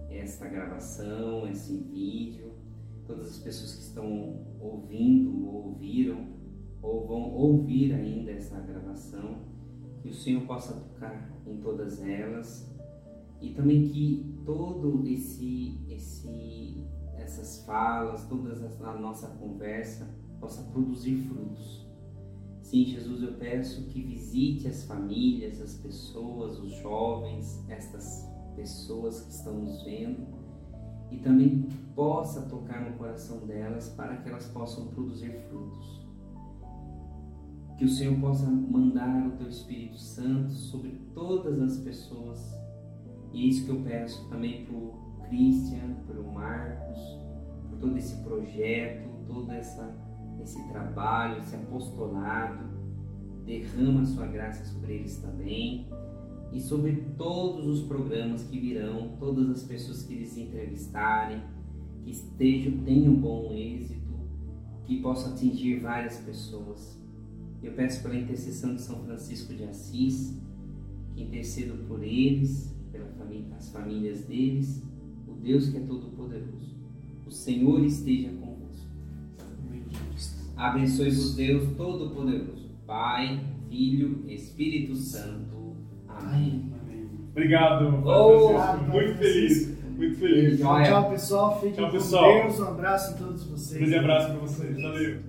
esta gravação, esse vídeo, todas as pessoas que estão ouvindo ou ouviram ou vão ouvir ainda essa gravação, que o Senhor possa tocar em todas elas e também que todo esse esse essas falas, toda a nossa conversa possa produzir frutos. Sim, Jesus, eu peço que visite as famílias, as pessoas, os jovens, estas pessoas que estão nos vendo e também possa tocar no coração delas para que elas possam produzir frutos. Que o Senhor possa mandar o teu Espírito Santo sobre todas as pessoas. E é isso que eu peço também para o Christian, para o Marcos, por todo esse projeto, todo essa, esse trabalho, esse apostolado. Derrama a sua graça sobre eles também e sobre todos os programas que virão, todas as pessoas que eles entrevistarem, que estejam, tenham bom êxito, que possam atingir várias pessoas. Eu peço pela intercessão de São Francisco de Assis, que interceda por eles, pelas famílias deles, o Deus que é todo-poderoso, O Senhor esteja convosco. Abençoe-vos Deus Todo-Poderoso, Pai, Filho, Espírito Santo. Amém. Amém. Obrigado, Oh. Muito feliz. Muito feliz. Tchau, pessoal. Fiquem Tchau, com pessoal. Deus. Um abraço a todos vocês. Grande abraço para vocês. Valeu.